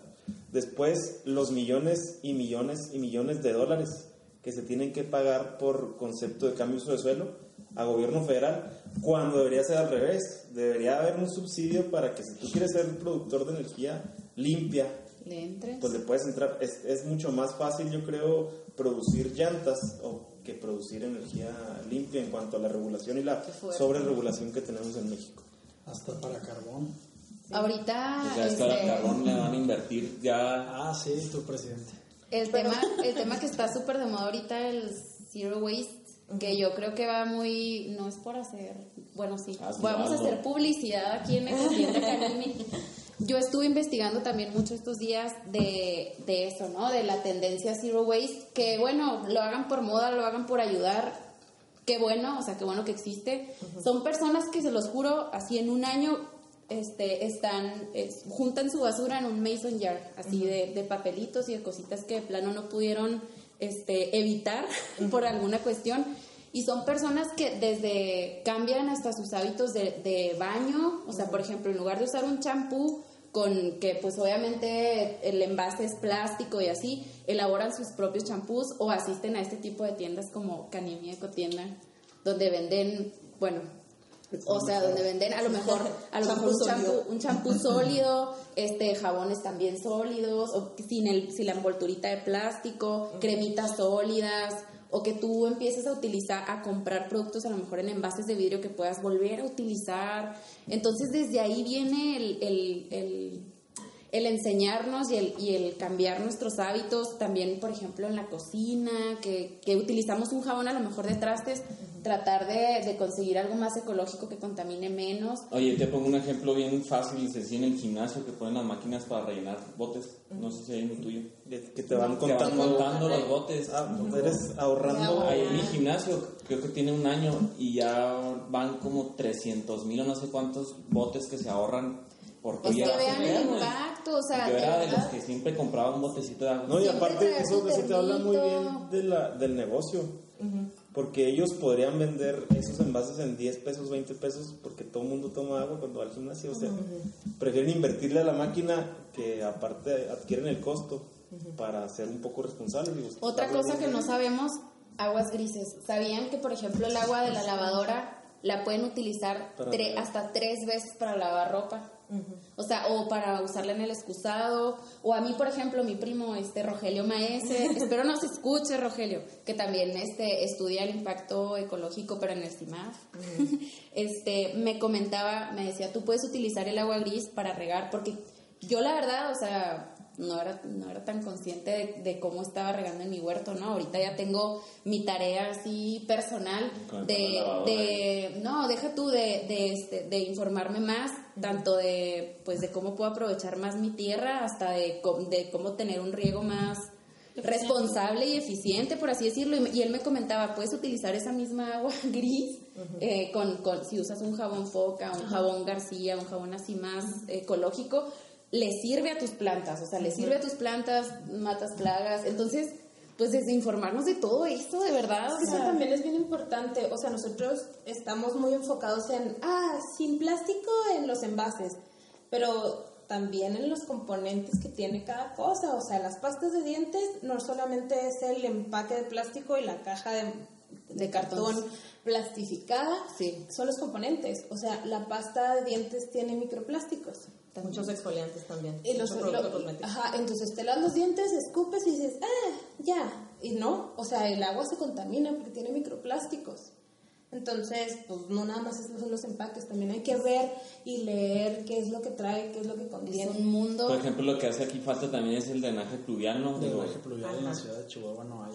Después, los millones y millones y millones de dólares que se tienen que pagar por concepto de cambio de suelo a gobierno federal, cuando debería ser al revés. Debería haber un subsidio para que si tú quieres ser un productor de energía limpia, pues le puedes entrar. Es, es, mucho más fácil, yo creo, producir llantas o que producir energía limpia en cuanto a la regulación y la sobreregulación que tenemos en México. Hasta para carbón. Ahorita. Pues ya está este, carbón, le van a invertir ya. Ah, sí, tu presidente. El tema, el tema que está súper de moda ahorita, el zero waste, que yo creo que va muy. No es por hacer. Bueno, sí. Vamos a hacer publicidad aquí en el Yo estuve investigando también mucho estos días de, de eso, ¿no? De la tendencia zero waste, que bueno, lo hagan por moda, lo hagan por ayudar, qué bueno, o sea, qué bueno que existe. Son personas que se los juro, así en un año este, están, juntan su basura en un mason jar, así de, papelitos y de cositas que de plano no pudieron este, evitar por alguna cuestión. Y son personas que desde cambian hasta sus hábitos de, baño, o sea, por ejemplo, en lugar de usar un champú con que pues obviamente el envase es plástico y así, elaboran sus propios champús o asisten a este tipo de tiendas como Canimia Ecotienda, donde venden, bueno, o sea, donde venden a lo mejor, a lo mejor un champú, sólido, este jabones también sólidos, o sin el, sin la envolturita de plástico, cremitas sólidas, o que tú empieces a utilizar, a comprar productos a lo mejor en envases de vidrio que puedas volver a utilizar. Entonces desde ahí viene el, el, el, el enseñarnos y el, y el cambiar nuestros hábitos, también por ejemplo en la cocina, que, que utilizamos un jabón a lo mejor de trastes tratar de, de, conseguir algo más ecológico que contamine menos. Oye, te pongo un ejemplo bien fácil y sencillo en el gimnasio que ponen las máquinas para rellenar botes. No sé si hay uno tuyo. Que te van contando, los botes. Ah, pues eres ahorrando. Ahí en mi gimnasio, creo que tiene un año y ya van como 300 mil o no sé cuántos botes que se ahorran por es que vean el impacto, o sea, yo era de los que siempre compraba un botecito de agua. No, y aparte eso, eso te habla muy bien de la, del negocio porque ellos podrían vender esos envases en 10 pesos, 20 pesos, porque todo el mundo toma agua cuando va al gimnasio. O sea, prefieren invertirle a la máquina que aparte adquieren el costo para ser un poco responsables. Otra cosa que no sabemos, aguas grises. ¿Sabían que, por ejemplo, el agua de la lavadora la pueden utilizar hasta tres veces para lavar ropa? O sea, o para usarla en el excusado, o a mí, por ejemplo, mi primo, este Rogelio Maese, espero no se escuche, Rogelio, que también este, estudia el impacto ecológico, pero en el CIMAF, este, me comentaba, me decía, tú puedes utilizar el agua gris para regar, porque yo la verdad, o sea, no era, no era tan consciente de, cómo estaba regando en mi huerto, ¿no? Ahorita ya tengo mi tarea así personal de, de, no, deja tú de, de, este, de informarme más, tanto de, pues, de cómo puedo aprovechar más mi tierra, hasta de, de cómo tener un riego más responsable y eficiente, por así decirlo. Y, él me comentaba, puedes utilizar esa misma agua gris eh, con, con, si usas un jabón foca, un jabón García, un jabón así más ecológico, le sirve a tus plantas, o sea, le sirve a tus plantas, matas plagas, entonces, pues desinformarnos de todo esto, de verdad. o Eso también es bien importante. O sea, nosotros estamos muy enfocados en, ah, sin plástico en los envases, pero también en los componentes que tiene cada cosa. O sea, las pastas de dientes no solamente es el empaque de plástico y la caja de, de cartón plastificada, Sí. son los componentes. O sea, la pasta de dientes tiene microplásticos. Muchos exfoliantes también. Y los, lo- ajá, entonces te lavas los dientes, escupes y dices, ah, ya. Y no, o sea, el agua se contamina porque tiene microplásticos. Entonces, pues no nada más esos son los empaques, también hay que ver y leer qué es lo que trae, qué es lo que es contiene. un mundo... Por ejemplo, lo que hace aquí falta también es el drenaje pluvial, ¿no? Drenaje pluvial en la ciudad de Chihuahua no hay.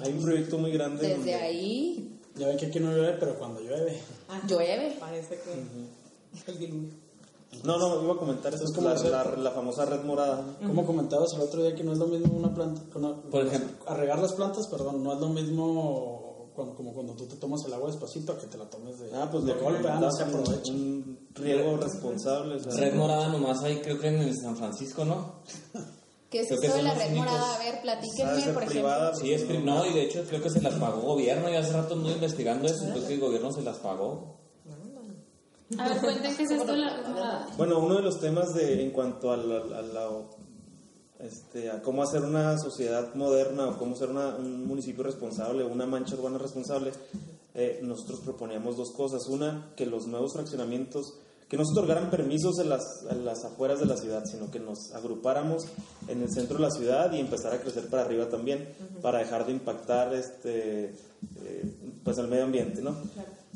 Hay un proyecto muy grande. Desde donde- ahí Ya ven que aquí no llueve, pero cuando llueve. Ajá. llueve. Parece que el diluvio. No, no, iba a comentar eso. Es como la, hacer- la, la famosa red morada. Como comentabas el otro día que no es lo mismo una planta, una- Por ejemplo. a regar las plantas, perdón, no es lo mismo cuando, como cuando tú te tomas el agua despacito a que te la tomes de, Ah, pues de golpe, ah, no se aprovecha. Un riego responsable. o sea, Red morada nomás hay, creo que en el San Francisco, ¿no? ¿Qué es Creo que eso de la red morada? A ver, platíquenme, ser por ejemplo. Sí, es pri- no, y de hecho creo que se las pagó gobierno. Y hace rato estuve investigando eso. Creo que el gobierno se las pagó. A ver, cuenten qué es esto la. Bueno, uno de los temas de en cuanto a, la, a la- este, a cómo hacer una sociedad moderna o cómo ser una- un municipio responsable o una mancha urbana responsable, eh, nosotros proponíamos dos cosas. Una, que los nuevos fraccionamientos, que no se otorgaran permisos en las, en las afueras de la ciudad, sino que nos agrupáramos en el centro de la ciudad y empezar a crecer para arriba también, para dejar de impactar este, eh, pues el medio ambiente, ¿no?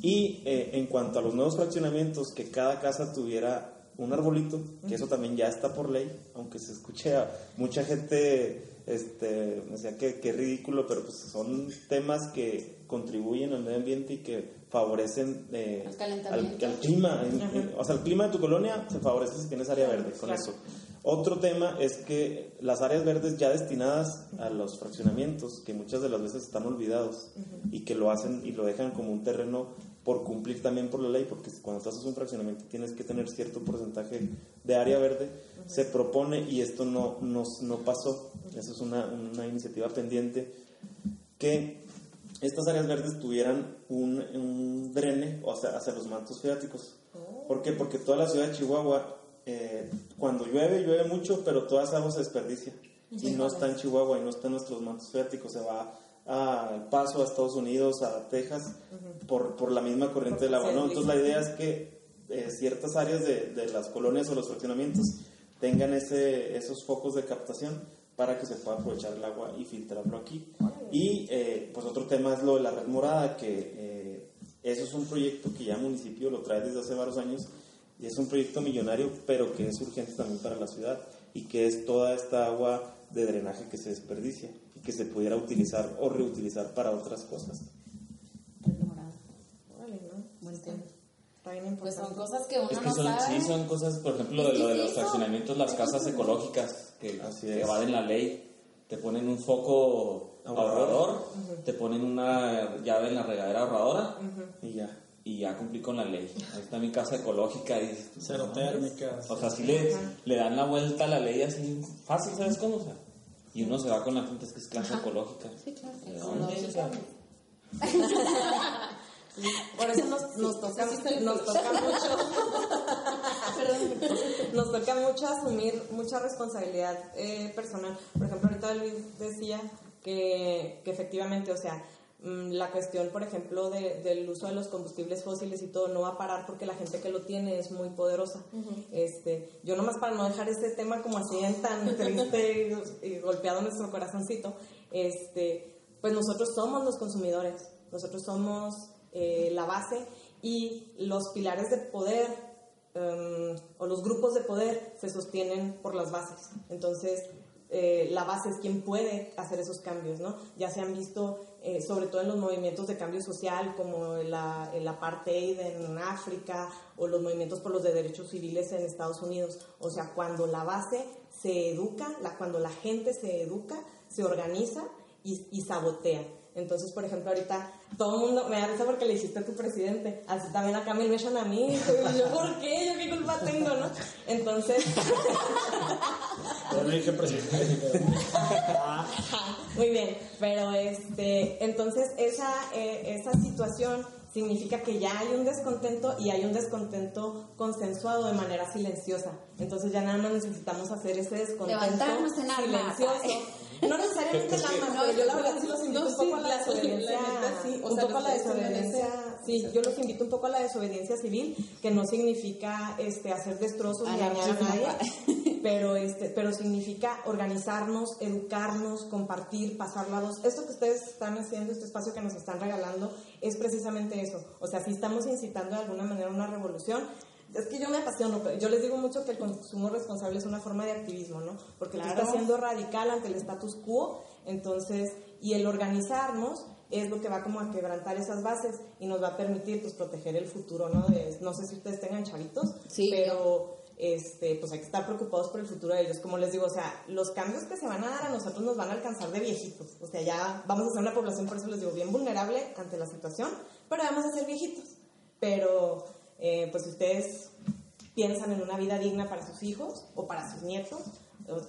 Y eh, en cuanto a los nuevos fraccionamientos, que cada casa tuviera un arbolito, que eso también ya está por ley, aunque se escuche a mucha gente, este, o sea, que, que ridículo, pero pues son temas que contribuyen al medio ambiente y que favorecen eh, Al calentamiento. al clima. en- en- o sea, el clima de tu colonia se favorece si tienes área verde, con Claro. eso. Otro tema es que las áreas verdes ya destinadas a los fraccionamientos, que muchas de las veces están olvidados y que lo hacen y lo dejan como un terreno por cumplir también por la ley, porque cuando estás en un fraccionamiento tienes que tener cierto porcentaje de área verde, se propone y esto no, no, no pasó, eso es una, una iniciativa pendiente, que estas áreas verdes tuvieran un, un drene o sea, hacia los mantos freáticos. ¿Por qué? Porque toda la ciudad de Chihuahua, eh, cuando llueve, llueve mucho, pero toda esa agua se desperdicia. Y no está en Chihuahua y no está en nuestros mantos freáticos, se va a Paso, a Estados Unidos, a Texas, por, por la misma corriente del agua. ¿no? Entonces la idea es que eh, ciertas áreas de, de las colonias o los fraccionamientos tengan ese, esos focos de captación para que se pueda aprovechar el agua y filtrarlo aquí. Y eh, pues otro tema es lo de la red morada, que eh, eso es un proyecto que ya el municipio lo trae desde hace varios años y es un proyecto millonario, pero que es urgente también para la ciudad y que es toda esta agua de drenaje que se desperdicia y que se pudiera utilizar o reutilizar para otras cosas. Pues son cosas que uno Es que no son, sabe. sí, son cosas, por ejemplo, de ¿Qué lo de los fraccionamientos, las casas ecológicas que, Así que es. evaden la ley. Te ponen un foco Ahorrador. ahorrador, te ponen una llave en la regadera ahorradora Y ya. Y ya cumplí con la ley. Ahí está mi casa ecológica y Cero no, térmicas. O sea, así le, le dan la vuelta a la ley así fácil, ¿sabes cómo? O sea, y uno se va con la gente es que es clase ecológica. Sí, claro. ¿De dónde? O sea, Por eso nos, nos toca, nos toca mucho, nos toca mucho asumir mucha responsabilidad eh, personal. Por ejemplo, ahorita Luis decía que, que efectivamente, o sea, la cuestión, por ejemplo, de- del uso de los combustibles fósiles y todo no va a parar porque la gente que lo tiene es muy poderosa. este, yo nomás para no dejar este tema como así en tan triste y, y golpeado nuestro corazoncito, este, pues nosotros somos los consumidores, nosotros somos eh, la base y los pilares de poder em, o los grupos de poder se sostienen por las bases. Entonces, eh, la base es quien puede hacer esos cambios, ¿no? Ya se han visto, eh, sobre todo en los movimientos de cambio social, como la, el apartheid en África o los movimientos por los de derechos civiles en Estados Unidos. O sea, cuando la base se educa, la, cuando la gente se educa, se organiza y, y sabotea. Entonces, por ejemplo, ahorita todo el mundo me da risa porque le hiciste a tu presidente. Así también acá me echan a mí. Y yo, ¿por qué? ¿Yo qué culpa tengo, no? Entonces. Yo le dije presidente. Muy bien, pero este, entonces esa, eh, esa situación significa que ya hay un descontento y hay un descontento consensuado de manera silenciosa. Entonces ya nada más necesitamos hacer ese descontento Levantarnos en armas. silencioso. No necesariamente en armas, pero yo la verdad sí los invito un poco a la desobediencia, un poco a la desobediencia, sí, yo los invito un poco a la desobediencia civil, que no significa este hacer destrozos ni dañar a nadie, pero este, pero significa organizarnos, educarnos, compartir, pasar la voz. Esto que ustedes están haciendo, este espacio que nos están regalando, es precisamente eso. O sea, si estamos incitando de alguna manera una revolución, es que yo me apasiono, pero yo les digo mucho que el consumo responsable es una forma de activismo, ¿no? Porque tú estás siendo radical ante el status quo, entonces, y el organizarnos es lo que va como a quebrantar esas bases y nos va a permitir, pues, proteger el futuro, ¿no? De- no sé si ustedes tengan chavitos, Sí, pero, este, pues hay que estar preocupados por el futuro de ellos. Como les digo, o sea, los cambios que se van a dar a nosotros nos van a alcanzar de viejitos. O sea, ya vamos a ser una población, por eso les digo, bien vulnerable ante la situación, pero vamos a ser viejitos. Pero, eh, pues si ustedes piensan en una vida digna para sus hijos o para sus nietos,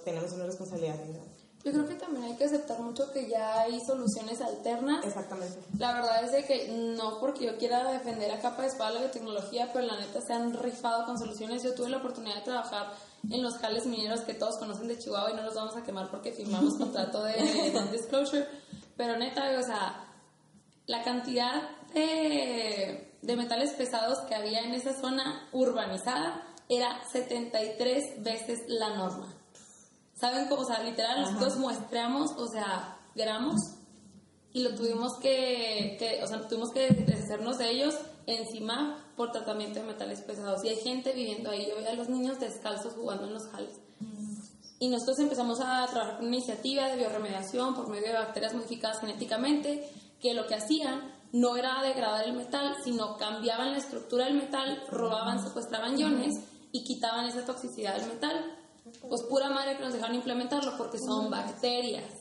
tenemos una responsabilidad grande. Yo creo que también hay que aceptar mucho que ya hay soluciones alternas. Exactamente. La verdad es de que no porque yo quiera defender a capa de espada la biotecnología, pero la neta se han rifado con soluciones. Yo tuve la oportunidad de trabajar en los jales mineros que todos conocen de Chihuahua y no los vamos a quemar porque firmamos contrato de non-disclosure. Pero neta, o sea, la cantidad de, de metales pesados que había en esa zona urbanizada era 73 veces la norma. ¿Saben cómo? O sea, literal, nosotros muestreamos, o sea, gramos y lo tuvimos que, que, o sea, tuvimos que deshacernos de ellos encima por tratamiento de metales pesados. Y hay gente viviendo ahí. Yo veía a los niños descalzos jugando en los jales. Y nosotros empezamos a trabajar con una iniciativa de bioremediación por medio de bacterias modificadas genéticamente, que lo que hacían no era degradar el metal, sino cambiaban la estructura del metal, robaban, secuestraban iones y quitaban esa toxicidad del metal. Pues pura madre que nos dejaron implementarlo porque son bacterias.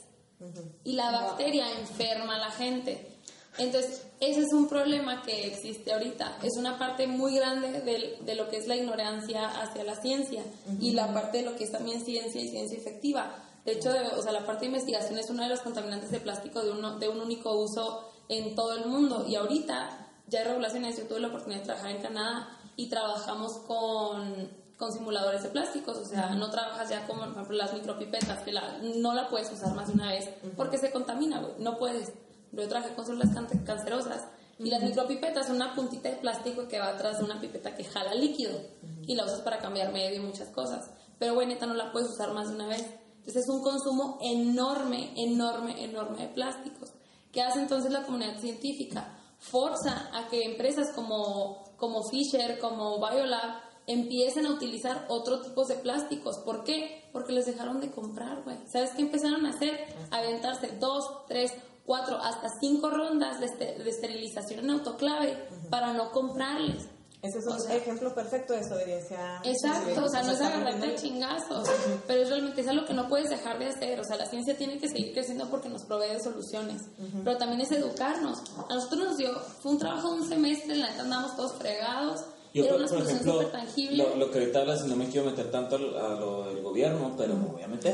Y la bacteria enferma a la gente. Entonces, ese es un problema que existe ahorita. Es una parte muy grande de, de lo que es la ignorancia hacia la ciencia y la parte de lo que es también ciencia y ciencia efectiva. De hecho, o sea, la parte de investigación es uno de los contaminantes de plástico de, uno, de un único uso en todo el mundo. Y ahorita ya hay regulaciones. Yo tuve la oportunidad de trabajar en Canadá y trabajamos con, con simuladores de plásticos. O sea, no trabajas ya como, por ejemplo, las micropipetas, que la, no la puedes usar más de una vez porque se contamina, güey. No puedes. Yo trabajé con células can- cancerosas y las micropipetas son una puntita de plástico que va atrás de una pipeta que jala líquido y la usas para cambiar medio y muchas cosas. Pero, güey, neta, no la puedes usar más de una vez. Entonces es un consumo enorme, enorme, enorme de plásticos. ¿Qué hace entonces la comunidad científica? Forza a que empresas como, como Fisher, como Biolab, empiecen a utilizar otro tipos de plásticos. ¿Por qué? Porque les dejaron de comprar, güey. ¿Sabes qué empezaron a hacer? A aventarse dos, tres, cuatro, hasta cinco rondas de, este- de esterilización en autoclave para no comprarles. Ese es un O sea, ejemplo perfecto de desobediencia. Exacto, o sea, no es agarrarte a chingazos, pero es realmente es algo que no puedes dejar de hacer. O sea, la ciencia tiene que seguir creciendo porque nos provee de soluciones, pero también es educarnos. A nosotros nos dio, fue un trabajo de un semestre, en la neta andamos todos fregados, Yo, era por, ejemplo, lo, lo que ahorita hablas, y no me quiero meter tanto al- a lo del gobierno, pero me voy a meter.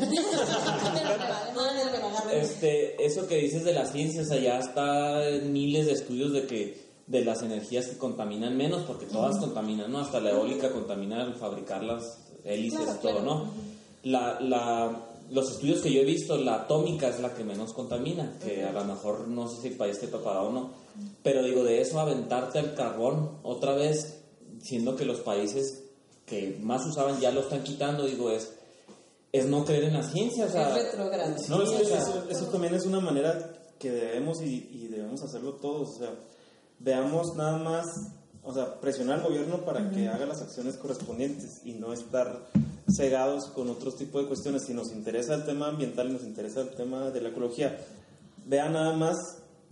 Este, eso que dices de la ciencia, o sea, ya está en miles de estudios de que de las energías que contaminan menos, porque todas contaminan, ¿no? Hasta la eólica contamina al fabricar las hélices Claro, y todo. ¿no? La, la, los estudios que yo he visto, la atómica es la que menos contamina, que a lo mejor no sé si el país esté preparado o no, pero digo, de eso aventarte al carbón otra vez, siendo que los países que más usaban ya lo están quitando, digo, es, es no creer en la ciencia, o sea... Es. No, es eso también es una manera que debemos y, y debemos hacerlo todos. O sea, veamos nada más, o sea, presionar al gobierno para que haga las acciones correspondientes y no estar cegados con otros tipos de cuestiones. Si nos interesa el tema ambiental y nos interesa el tema de la ecología, vean nada más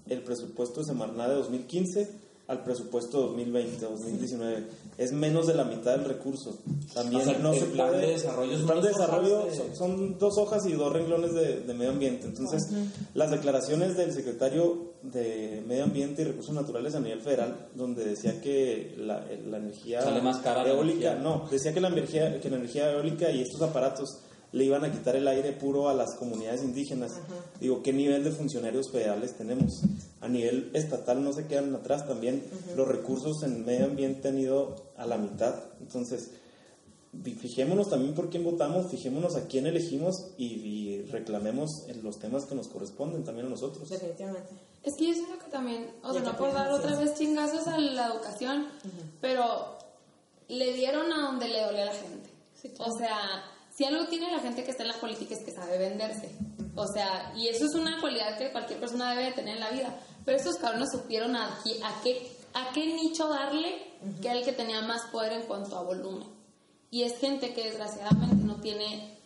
el presupuesto de Semarnat de 2015 al presupuesto 2020 2019 es menos de la mitad del recurso. También O sea, no el se plan puede- de desarrollo el plan de dos hojas desarrollo de- son, son dos hojas y dos renglones de, de medio ambiente. Entonces, las declaraciones del secretario de Medio Ambiente y Recursos Naturales a nivel federal, donde decía que la, la energía Sale más cara la eólica, energía. no, decía que la energía, que la energía eólica y estos aparatos le iban a quitar el aire puro a las comunidades indígenas. Digo, ¿qué nivel de funcionarios federales tenemos? A nivel estatal no se quedan atrás también. Los recursos en medio ambiente han ido a la mitad. Entonces, fijémonos también por quién votamos, fijémonos a quién elegimos y, y reclamemos en los temas que nos corresponden también a nosotros. Definitivamente. Es que yo siento que también, o sea, no por dar otra vez chingazos a la educación, pero le dieron a donde le dolía a la gente. O sea, si algo tiene la gente que está en la política es que sabe venderse. O sea, y eso es una cualidad que cualquier persona debe de tener en la vida. Pero estos cabrones supieron a, a qué, a qué nicho darle que era el que tenía más poder en cuanto a volumen. Y es gente que desgraciadamente no tiene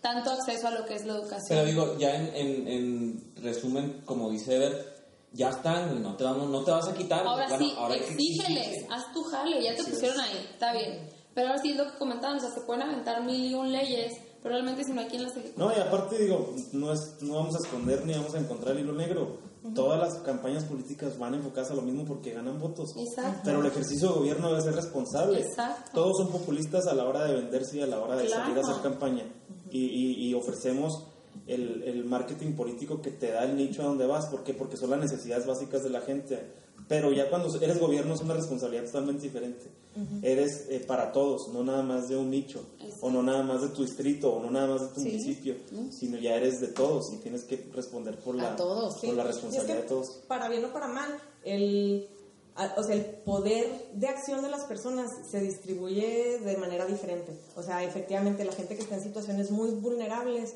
tanto acceso a lo que es la educación. Pero digo, ya en, en, en resumen, como dice Ever, ya están, no te, vamos, no te vas a quitar. Ahora Bueno, sí, ahora exígeles, haz tu jale, ya te pusieron ahí, está bien. Pero ahora sí es lo que comentaban, o sea, se pueden aventar mil y un leyes, pero realmente si no hay quien las ejecuta. No, y aparte digo, no, es, no vamos a esconder ni vamos a encontrar el hilo negro. Todas las campañas políticas van enfocadas a lo mismo porque ganan votos. Exacto. Pero el ejercicio de gobierno debe ser responsable. Exacto. Todos son populistas a la hora de venderse y a la hora de Claro. salir a hacer campaña. Y, y- y ofrecemos el, el marketing político que te da el nicho a donde vas. ¿Por qué? Porque son las necesidades básicas de la gente. Pero ya cuando eres gobierno es una responsabilidad totalmente diferente. Eres eh, para todos, no nada más de un nicho, o no nada más de tu distrito, o no nada más de tu municipio, sino ya eres de todos y tienes que responder por la, todos, por la es responsabilidad que, de todos. Para bien o para mal, el, o sea, el poder de acción de las personas se distribuye de manera diferente. O sea, efectivamente, la gente que está en situaciones muy vulnerables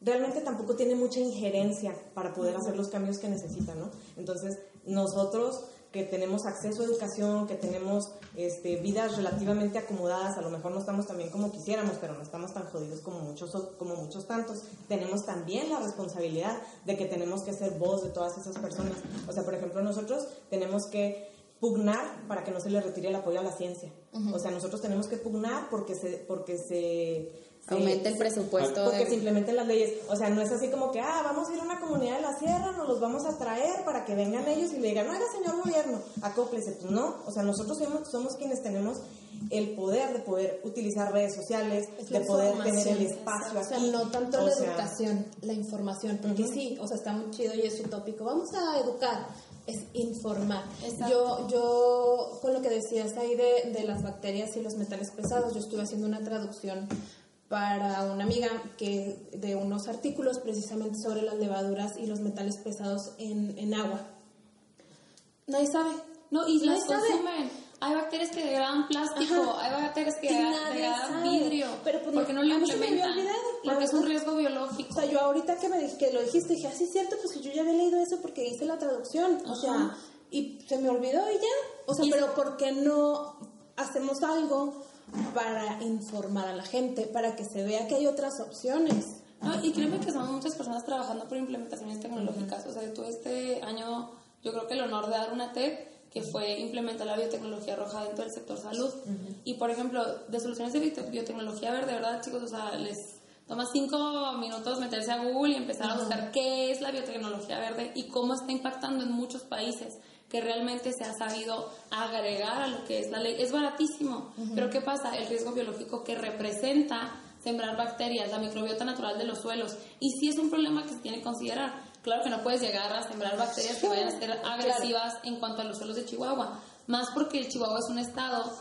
realmente tampoco tiene mucha injerencia para poder hacer los cambios que necesitan, ¿no? Entonces, nosotros que tenemos acceso a educación, que tenemos este, vidas relativamente acomodadas, a lo mejor no estamos tan bien como quisiéramos, pero no estamos tan jodidos como muchos, como muchos tantos, tenemos también la responsabilidad de que tenemos que ser voz de todas esas personas. O sea, por ejemplo, nosotros tenemos que pugnar para que no se le retire el apoyo a la ciencia. O sea, nosotros tenemos que pugnar porque se... Porque se Aumenta el presupuesto. porque de- se implementen las leyes. O sea, no es así como que, ah, vamos a ir a una comunidad de la sierra, nos los vamos a traer para que vengan ellos y le digan, oiga, señor gobierno, acóplese. Pues no, o sea, nosotros somos, somos quienes tenemos el poder de poder utilizar redes sociales, Es de poder tener el espacio O sea, no tanto O la sea, educación, la información, porque sí, o sea, está muy chido y es utópico. Vamos a educar, es informar. Yo, yo, con lo que decías ahí de, de las bacterias y los metales pesados, yo estuve haciendo una traducción para una amiga que de unos artículos precisamente sobre las levaduras y los metales pesados en, en agua. Nadie sabe. No, y Nadie las sabe. consumen. Hay bacterias que degradan plástico, Ajá. hay bacterias que degradan vidrio. Pero, pues, porque no lo a mí se me implementan. olvidado, Porque es un riesgo biológico. O sea, yo ahorita que me que lo dijiste, dije, así es cierto, pues que yo ya había leído eso porque hice la traducción. O sea, Ajá. y se me olvidó y ya. O sea, pero ¿por qué no hacemos algo para informar a la gente, para que se vea que hay otras opciones? No, y créeme que somos muchas personas trabajando por implementaciones tecnológicas. O sea, tuve este año, yo creo que el honor de dar una TED que fue implementar la biotecnología roja dentro del sector salud. Y, por ejemplo, de soluciones de biote- biotecnología verde, de verdad, chicos, o sea, les toma cinco minutos meterse a Google y empezar a buscar qué es la biotecnología verde y cómo está impactando en muchos países que realmente se ha sabido agregar a lo que es la ley. Es baratísimo, pero ¿qué pasa? El riesgo biológico que representa sembrar bacterias, la microbiota natural de los suelos. Y sí es un problema que se tiene que considerar. Claro que no puedes llegar a sembrar bacterias que vayan a ser agresivas en cuanto a los suelos de Chihuahua, más porque el Chihuahua es un estado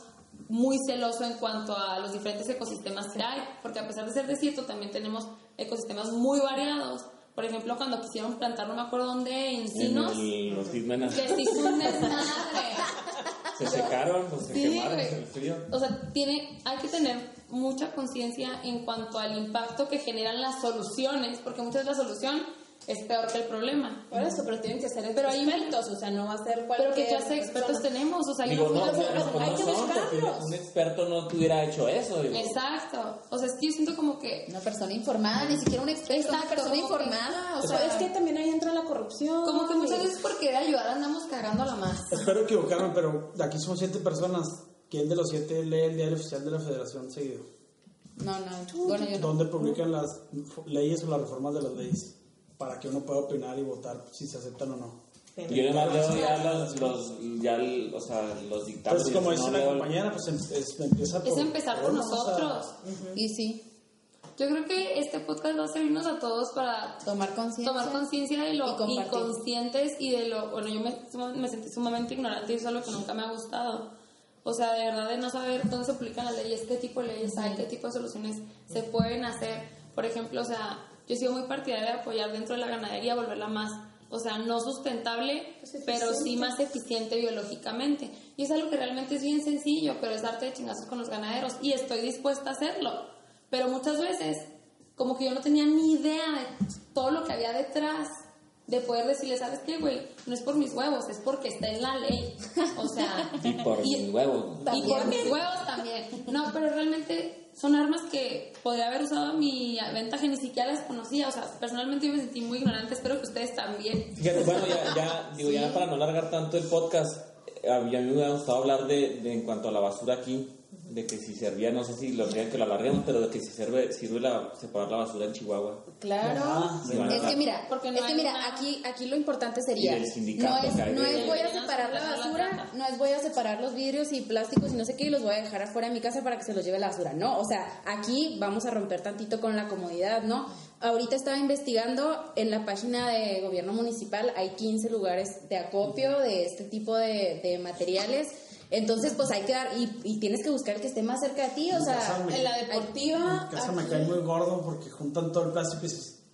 muy celoso en cuanto a los diferentes ecosistemas que hay, porque a pesar de ser desierto también tenemos ecosistemas muy variados. Por ejemplo, cuando quisieron plantar, no me acuerdo dónde, encinos, En los que se hizo un desmadre. se secaron, pues se Sí, quemaron güey. en el frío. O sea, tiene, hay que tener mucha conciencia en cuanto al impacto que generan las soluciones, porque muchas veces la solución es peor que el problema. Por eso, pero tienen que ser Pero hay- expertos, o sea, no va a ser cualquier Pero ¿qué clase de expertos persona. tenemos? O sea, yo Digo, no no, puedo- no, no, hay no que buscarlos. un experto no hubiera hecho eso. digo. Exacto. O sea, es que yo siento como que Una persona informada, ni siquiera un experto, una Exacto, persona como que- informada. O O sea, es que también ahí entra la corrupción. como que muchas veces por querer ayudar andamos cagando a la más. Espero equivocarme, pero de aquí somos siete personas. ¿Quién de los siete lee el diario oficial de la federación seguido? No, no, bueno, yo no. ¿Dónde publican las leyes o las reformas de las leyes? Para que uno pueda opinar y votar si se aceptan o no. Yo además leo ya los, los, ya o sea, los dictados. Entonces, y como dice no la leo- compañera, pues em- es- empieza por... Es empezar por uno, o sea, nosotros. Y sí, Yo creo que este podcast va a servirnos a todos para tomar conciencia. tomar conciencia de lo y, compartir. conscientes y de lo bueno yo me, me sentí sumamente ignorante y eso es lo que nunca me ha gustado o sea de verdad de no saber dónde se aplican las leyes qué tipo de leyes hay qué tipo de soluciones se pueden hacer por ejemplo o sea yo he sido muy partidaria de apoyar dentro de la ganadería volverla más o sea no sustentable pero sí más eficiente biológicamente y es algo que realmente es bien sencillo pero es darte de chingazos con los ganaderos y estoy dispuesta a hacerlo pero muchas veces como que yo no tenía ni idea de todo lo que había detrás de poder decirle, ¿sabes qué, güey? No es por mis huevos, es porque está en la ley. O sea, Y por y- mis huevos. y por mis huevos también. No, pero realmente son armas que podría haber usado a mi ventaja ni siquiera las conocía. O sea, personalmente yo me sentí muy ignorante, espero que ustedes también. Fíjate, bueno, ya, ya, digo, ya para no alargar tanto el podcast, eh, a mí, a mí me hubiera gustado hablar de, de en cuanto a la basura aquí, de que si servía, no sé si lo querían que lo alarguemos, pero de que si sirve, sirve la, separar la basura en Chihuahua. Claro. Ah, sí. es que mira, Porque no es que mira, una- aquí, aquí lo importante sería no es, no es voy a separar la basura, no es voy a separar los vidrios y plásticos y no sé qué y los voy a dejar afuera de mi casa para que se los lleve la basura. No, o sea, aquí vamos a romper tantito con la comodidad, ¿no? Ahorita estaba investigando en la página de gobierno municipal, hay 15 lugares de acopio de este tipo de, de materiales. Entonces, pues hay que dar, y, y tienes que buscar el que esté más cerca de ti, o sea, casa me- En la En deportiva. mi casa me aquí- cae muy gordo porque juntan todo el plástico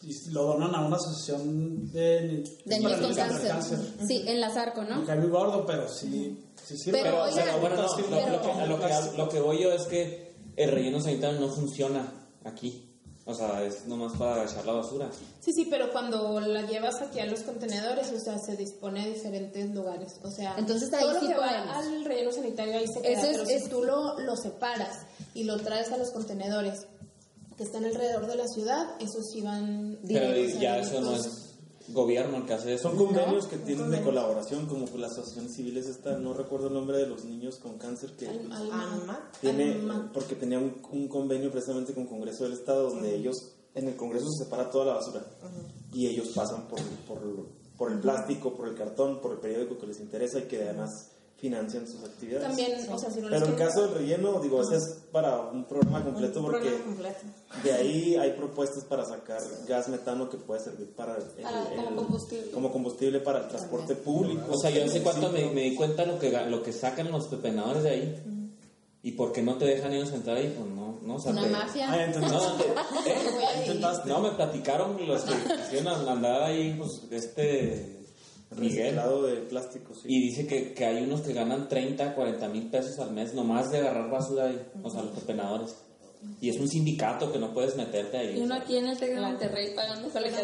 y, y lo donan a una asociación de, de niños con para cáncer. Sí, en la Zarco, ¿no? Me cae muy gordo, pero sí, sí sirve. Pero, Pero, oigan, pero bueno, no, lo, que, lo, que, lo que voy yo es que el relleno sanitario no funciona aquí. O sea, es nomás para echar la basura. Sí, sí, pero cuando la llevas aquí a los contenedores, o sea, se dispone a diferentes lugares. O sea, Entonces, ahí todo lo que va al relleno sanitario ahí se queda. Eso es- pero es- si tú lo, lo separas y lo traes a los contenedores que están alrededor de la ciudad, esos sí van Pero ya eso no es gobierno el que hace eso. Son convenios que tienen de colaboración, como con las asociaciones civiles esta, no recuerdo el nombre de los niños con cáncer que Al- Alma. tiene, alma. porque tenía un, un convenio precisamente con Congreso del Estado donde ellos, en el Congreso se separa toda la basura y ellos pasan por, por, por el plástico, por el cartón, por el periódico que les interesa y que además financian sus actividades. También, o sea, si no Pero en quieren- caso del relleno, digo, ese es para un programa completo Un porque programa completo. de ahí hay propuestas para sacar gas metano que puede servir para el- como el- combustible. como combustible para el transporte público. O sea, yo hace cuánto me, me di cuenta lo que, lo que sacan los pepenadores de ahí. ¿Y por qué no te dejan ellos entrar ahí? Pues no, no. O sea, Una te- mafia. Ah. No, te- ¿eh? Intentaste. No, me platicaron los que quisieron andar ahí, pues, este. Reciclado de plástico, sí. Y dice que, que hay unos que ganan 30, 40 mil pesos al mes nomás de agarrar basura ahí, o sea, los pepenadores. Y es un sindicato que no puedes meterte ahí. Y uno aquí en el Tec de Monterrey pagando también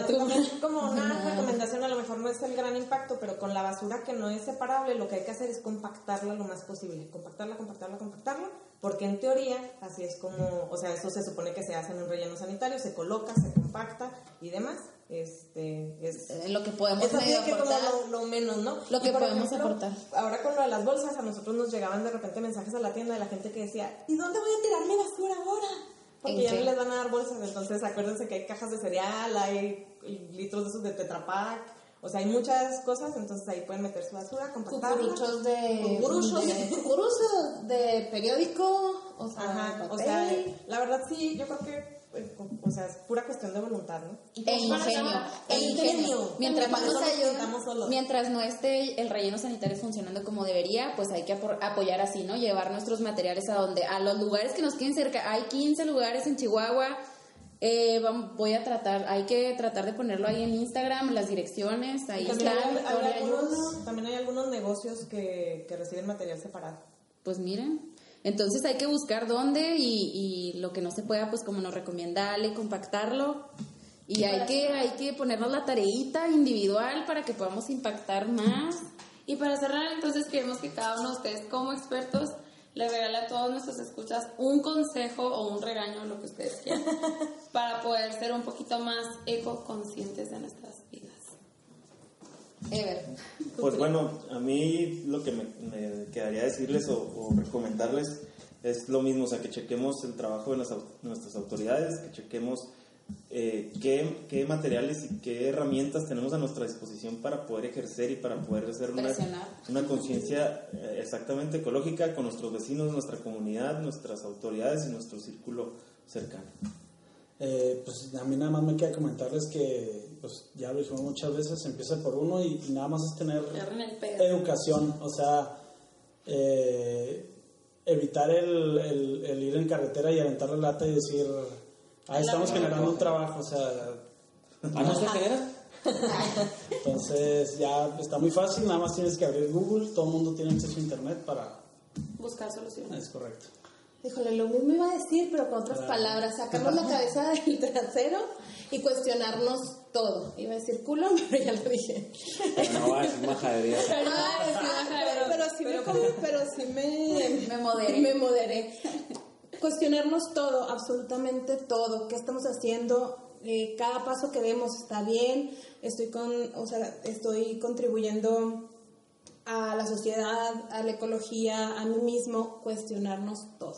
como una recomendación, a lo mejor no es el gran impacto, pero con la basura que no es separable, lo que hay que hacer es compactarla lo más posible. Compactarla, compactarla, compactarla, porque en teoría, así es como, o sea, eso se supone que se hace en un relleno sanitario, se coloca, se compacta y demás. Este, es, En lo que podemos es así medio que como aportar. lo, lo menos, ¿no? Lo que podemos aportar. Ahora con lo de las bolsas, a nosotros nos llegaban de repente mensajes a la tienda de la gente que decía, ¿y dónde voy a tirar mi basura ahora? Porque ¿En ya qué? no les van a dar bolsas, entonces acuérdense que hay cajas de cereal, hay litros de esos de Tetra Pak, o sea, hay muchas cosas, entonces ahí pueden meter su basura, compactarla. cucuruchos de Cucuruchos. de, cucuruchos de periódico o sea, Ajá, o sea, la verdad sí, yo creo que, eh, o sea, es pura cuestión de voluntad, ¿no? E ingenio, e E ingenio. ingenio. Mientras no, solos. mientras no esté el relleno sanitario funcionando como debería, pues hay que apoyar así, ¿no? Llevar nuestros materiales a donde, a los lugares que nos queden cerca. Hay 15 lugares en Chihuahua. Eh, voy a tratar, hay que tratar de ponerlo ahí en Instagram, las direcciones, ahí También está. hay, hay algunos, también hay algunos negocios que, que reciben material separado. Pues miren, entonces hay que buscar dónde y, y lo que no se pueda, pues como nos recomienda Ale, compactarlo Y hay que, hay que ponernos la tareita individual para que podamos impactar más. Y para cerrar, entonces queremos que cada uno de ustedes, como expertos, le regale a todos nuestros escuchas un consejo o un regaño, lo que ustedes quieran, para poder ser un poquito más eco-conscientes de nuestras vidas. Ever. Pues bueno, a mí lo que me, me quedaría decirles o, o recomendarles es lo mismo, o sea, que chequemos el trabajo de las nuestras autoridades, que chequemos eh, qué, qué materiales y qué herramientas tenemos a nuestra disposición para poder ejercer y para poder hacer una conciencia eh, exactamente ecológica con nuestros vecinos, nuestra comunidad, nuestras autoridades y nuestro círculo cercano. Eh, pues a mí nada más me queda comentarles que, pues ya lo dijimos muchas veces, empieza por uno y, y nada más es tener educación, o sea, eh, evitar el, el- el ir en carretera y aventar la lata y decir, ah, estamos generando un trabajo, o sea, ¿Ah, no se genera? entonces ya está muy fácil, nada más tienes que abrir Google, todo el mundo tiene acceso a Internet para... Buscar soluciones. Es correcto. Híjole, lo mismo iba a decir, pero con otras palabras. Sacarnos la cabeza del trasero y cuestionarnos todo. Iba a decir culo, pero ya lo dije. No va a decir majadería. Pero, ah, pero, pero sí me, como- pero sí me, Me moderé. me moderé. Cuestionarnos todo, absolutamente todo. ¿Qué estamos haciendo? Eh, cada paso que demos está bien. Estoy con, o sea, estoy contribuyendo a la sociedad, a la ecología, a mí mismo. Cuestionarnos todo.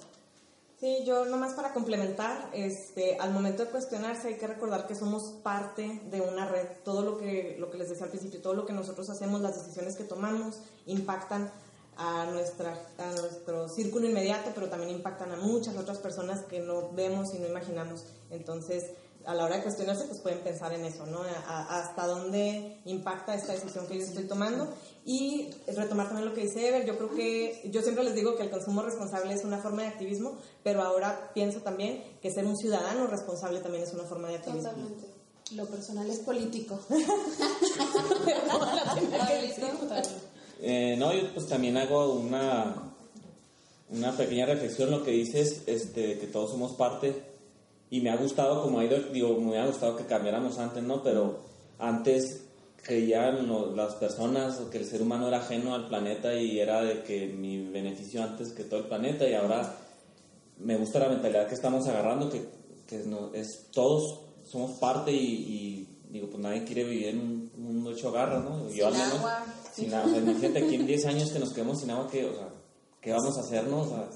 Sí, yo nomás para complementar, este, al momento de cuestionarse hay que recordar que somos parte de una red. Todo lo que, lo que les decía al principio, todo lo que nosotros hacemos, las decisiones que tomamos, impactan a, nuestra, a nuestro círculo inmediato, pero también impactan a muchas otras personas que no vemos y no imaginamos. Entonces, a la hora de cuestionarse, pues pueden pensar en eso, ¿no? A- hasta dónde impacta esta decisión que yo estoy tomando. Y retomar también lo que dice Ever, yo creo que, yo siempre les digo que el consumo responsable es una forma de activismo, pero ahora pienso también que ser un ciudadano responsable también es una forma de activismo. Totalmente. Lo personal es político. Eh, no, yo pues también hago una, una pequeña reflexión lo que dices, este, que todos somos parte y me ha gustado como ha ido, digo, me hubiera gustado que cambiáramos antes, ¿no? Pero antes creían lo- las personas que el ser humano era ajeno al planeta y era de que mi beneficio antes que todo el planeta y ahora me gusta la mentalidad que estamos agarrando, que, que no, es todos somos parte y, y, digo, pues nadie quiere vivir en un mundo hecho garra, ¿no? Sin agua. Sin agua. O sea, imagínate aquí en 10 años que nos quedemos sin agua, ¿qué, o sea, ¿qué vamos a hacernos? O sea,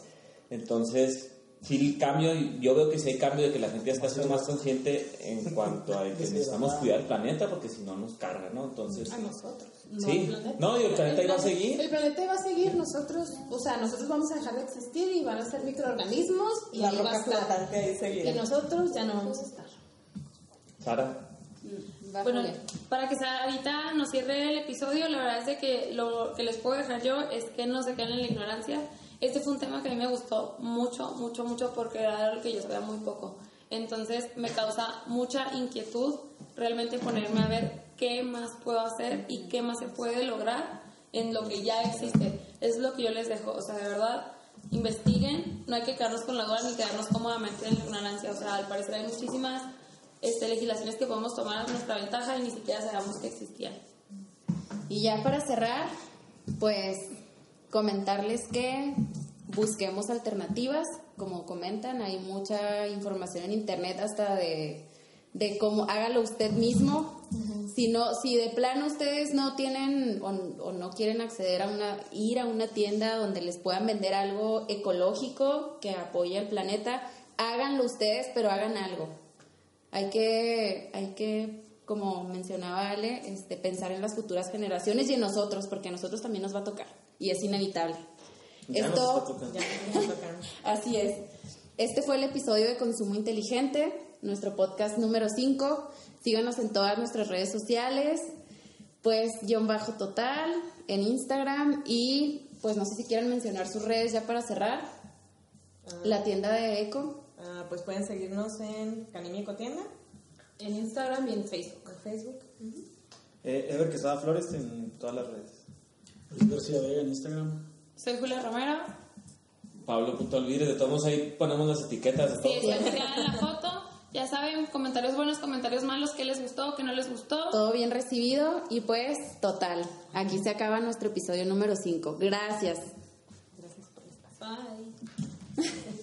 entonces, sí, el cambio, yo veo que sí hay cambio de que la gente ya está siendo más consciente en cuanto a que necesitamos cuidar el planeta porque si no nos carga, ¿no? Entonces, A nosotros. sí, no, y el planeta iba a El seguir. planeta va a seguir, nosotros, o sea, nosotros vamos a dejar de existir y van a ser microorganismos y La ahí va a roca estar. flotante ahí Y seguirá. nosotros ya no vamos a estar. Sara, Bueno, Bájale. para que ahorita nos cierre el episodio, la verdad es de que lo que les puedo dejar yo es que no se queden en la ignorancia. Este fue un tema que a mí me gustó mucho, mucho, mucho porque era algo que yo sabía muy poco. Entonces me causa mucha inquietud realmente ponerme a ver qué más puedo hacer y qué más se puede lograr en lo que ya existe. Es lo que yo les dejo. O sea, de verdad, investiguen. No hay que quedarnos con la duda ni quedarnos cómodamente en la ignorancia. O sea, al parecer hay muchísimas este, legislaciones que podemos tomar a nuestra ventaja y ni siquiera sabíamos que existían. Y ya para cerrar, pues comentarles que busquemos alternativas, como comentan, hay mucha información en internet hasta de, de cómo hágalo usted mismo. Si no, si de plano ustedes no tienen o, o no quieren acceder a una, ir a una tienda donde les puedan vender algo ecológico que apoye al planeta, háganlo ustedes, pero hagan algo. Hay que, hay que, como mencionaba Ale, este, pensar en las futuras generaciones y en nosotros, porque a nosotros también nos va a tocar y es inevitable. Ya nos Esto, está. Ya, nos tocan. así es. Este fue el episodio de Consumo Inteligente, nuestro podcast número 5. Síganos en todas nuestras redes sociales, pues guion bajo total, en Instagram y pues no sé si quieren mencionar sus redes ya para cerrar. La tienda de Eco. Ah, pues pueden seguirnos en Canimi Ecotienda, En Instagram y en Facebook. en Facebook. Eh, Ever Quesada Flores en todas las redes. Luis García Vega en Instagram. Soy Julia Romero. Pablo Punto Olvides, de todos modos ahí ponemos las etiquetas Sí, está pegada en la foto. Ya saben, comentarios buenos, comentarios malos, qué les gustó, qué no les gustó. Todo bien recibido y pues total, aquí se acaba nuestro episodio número 5. Gracias. Bye.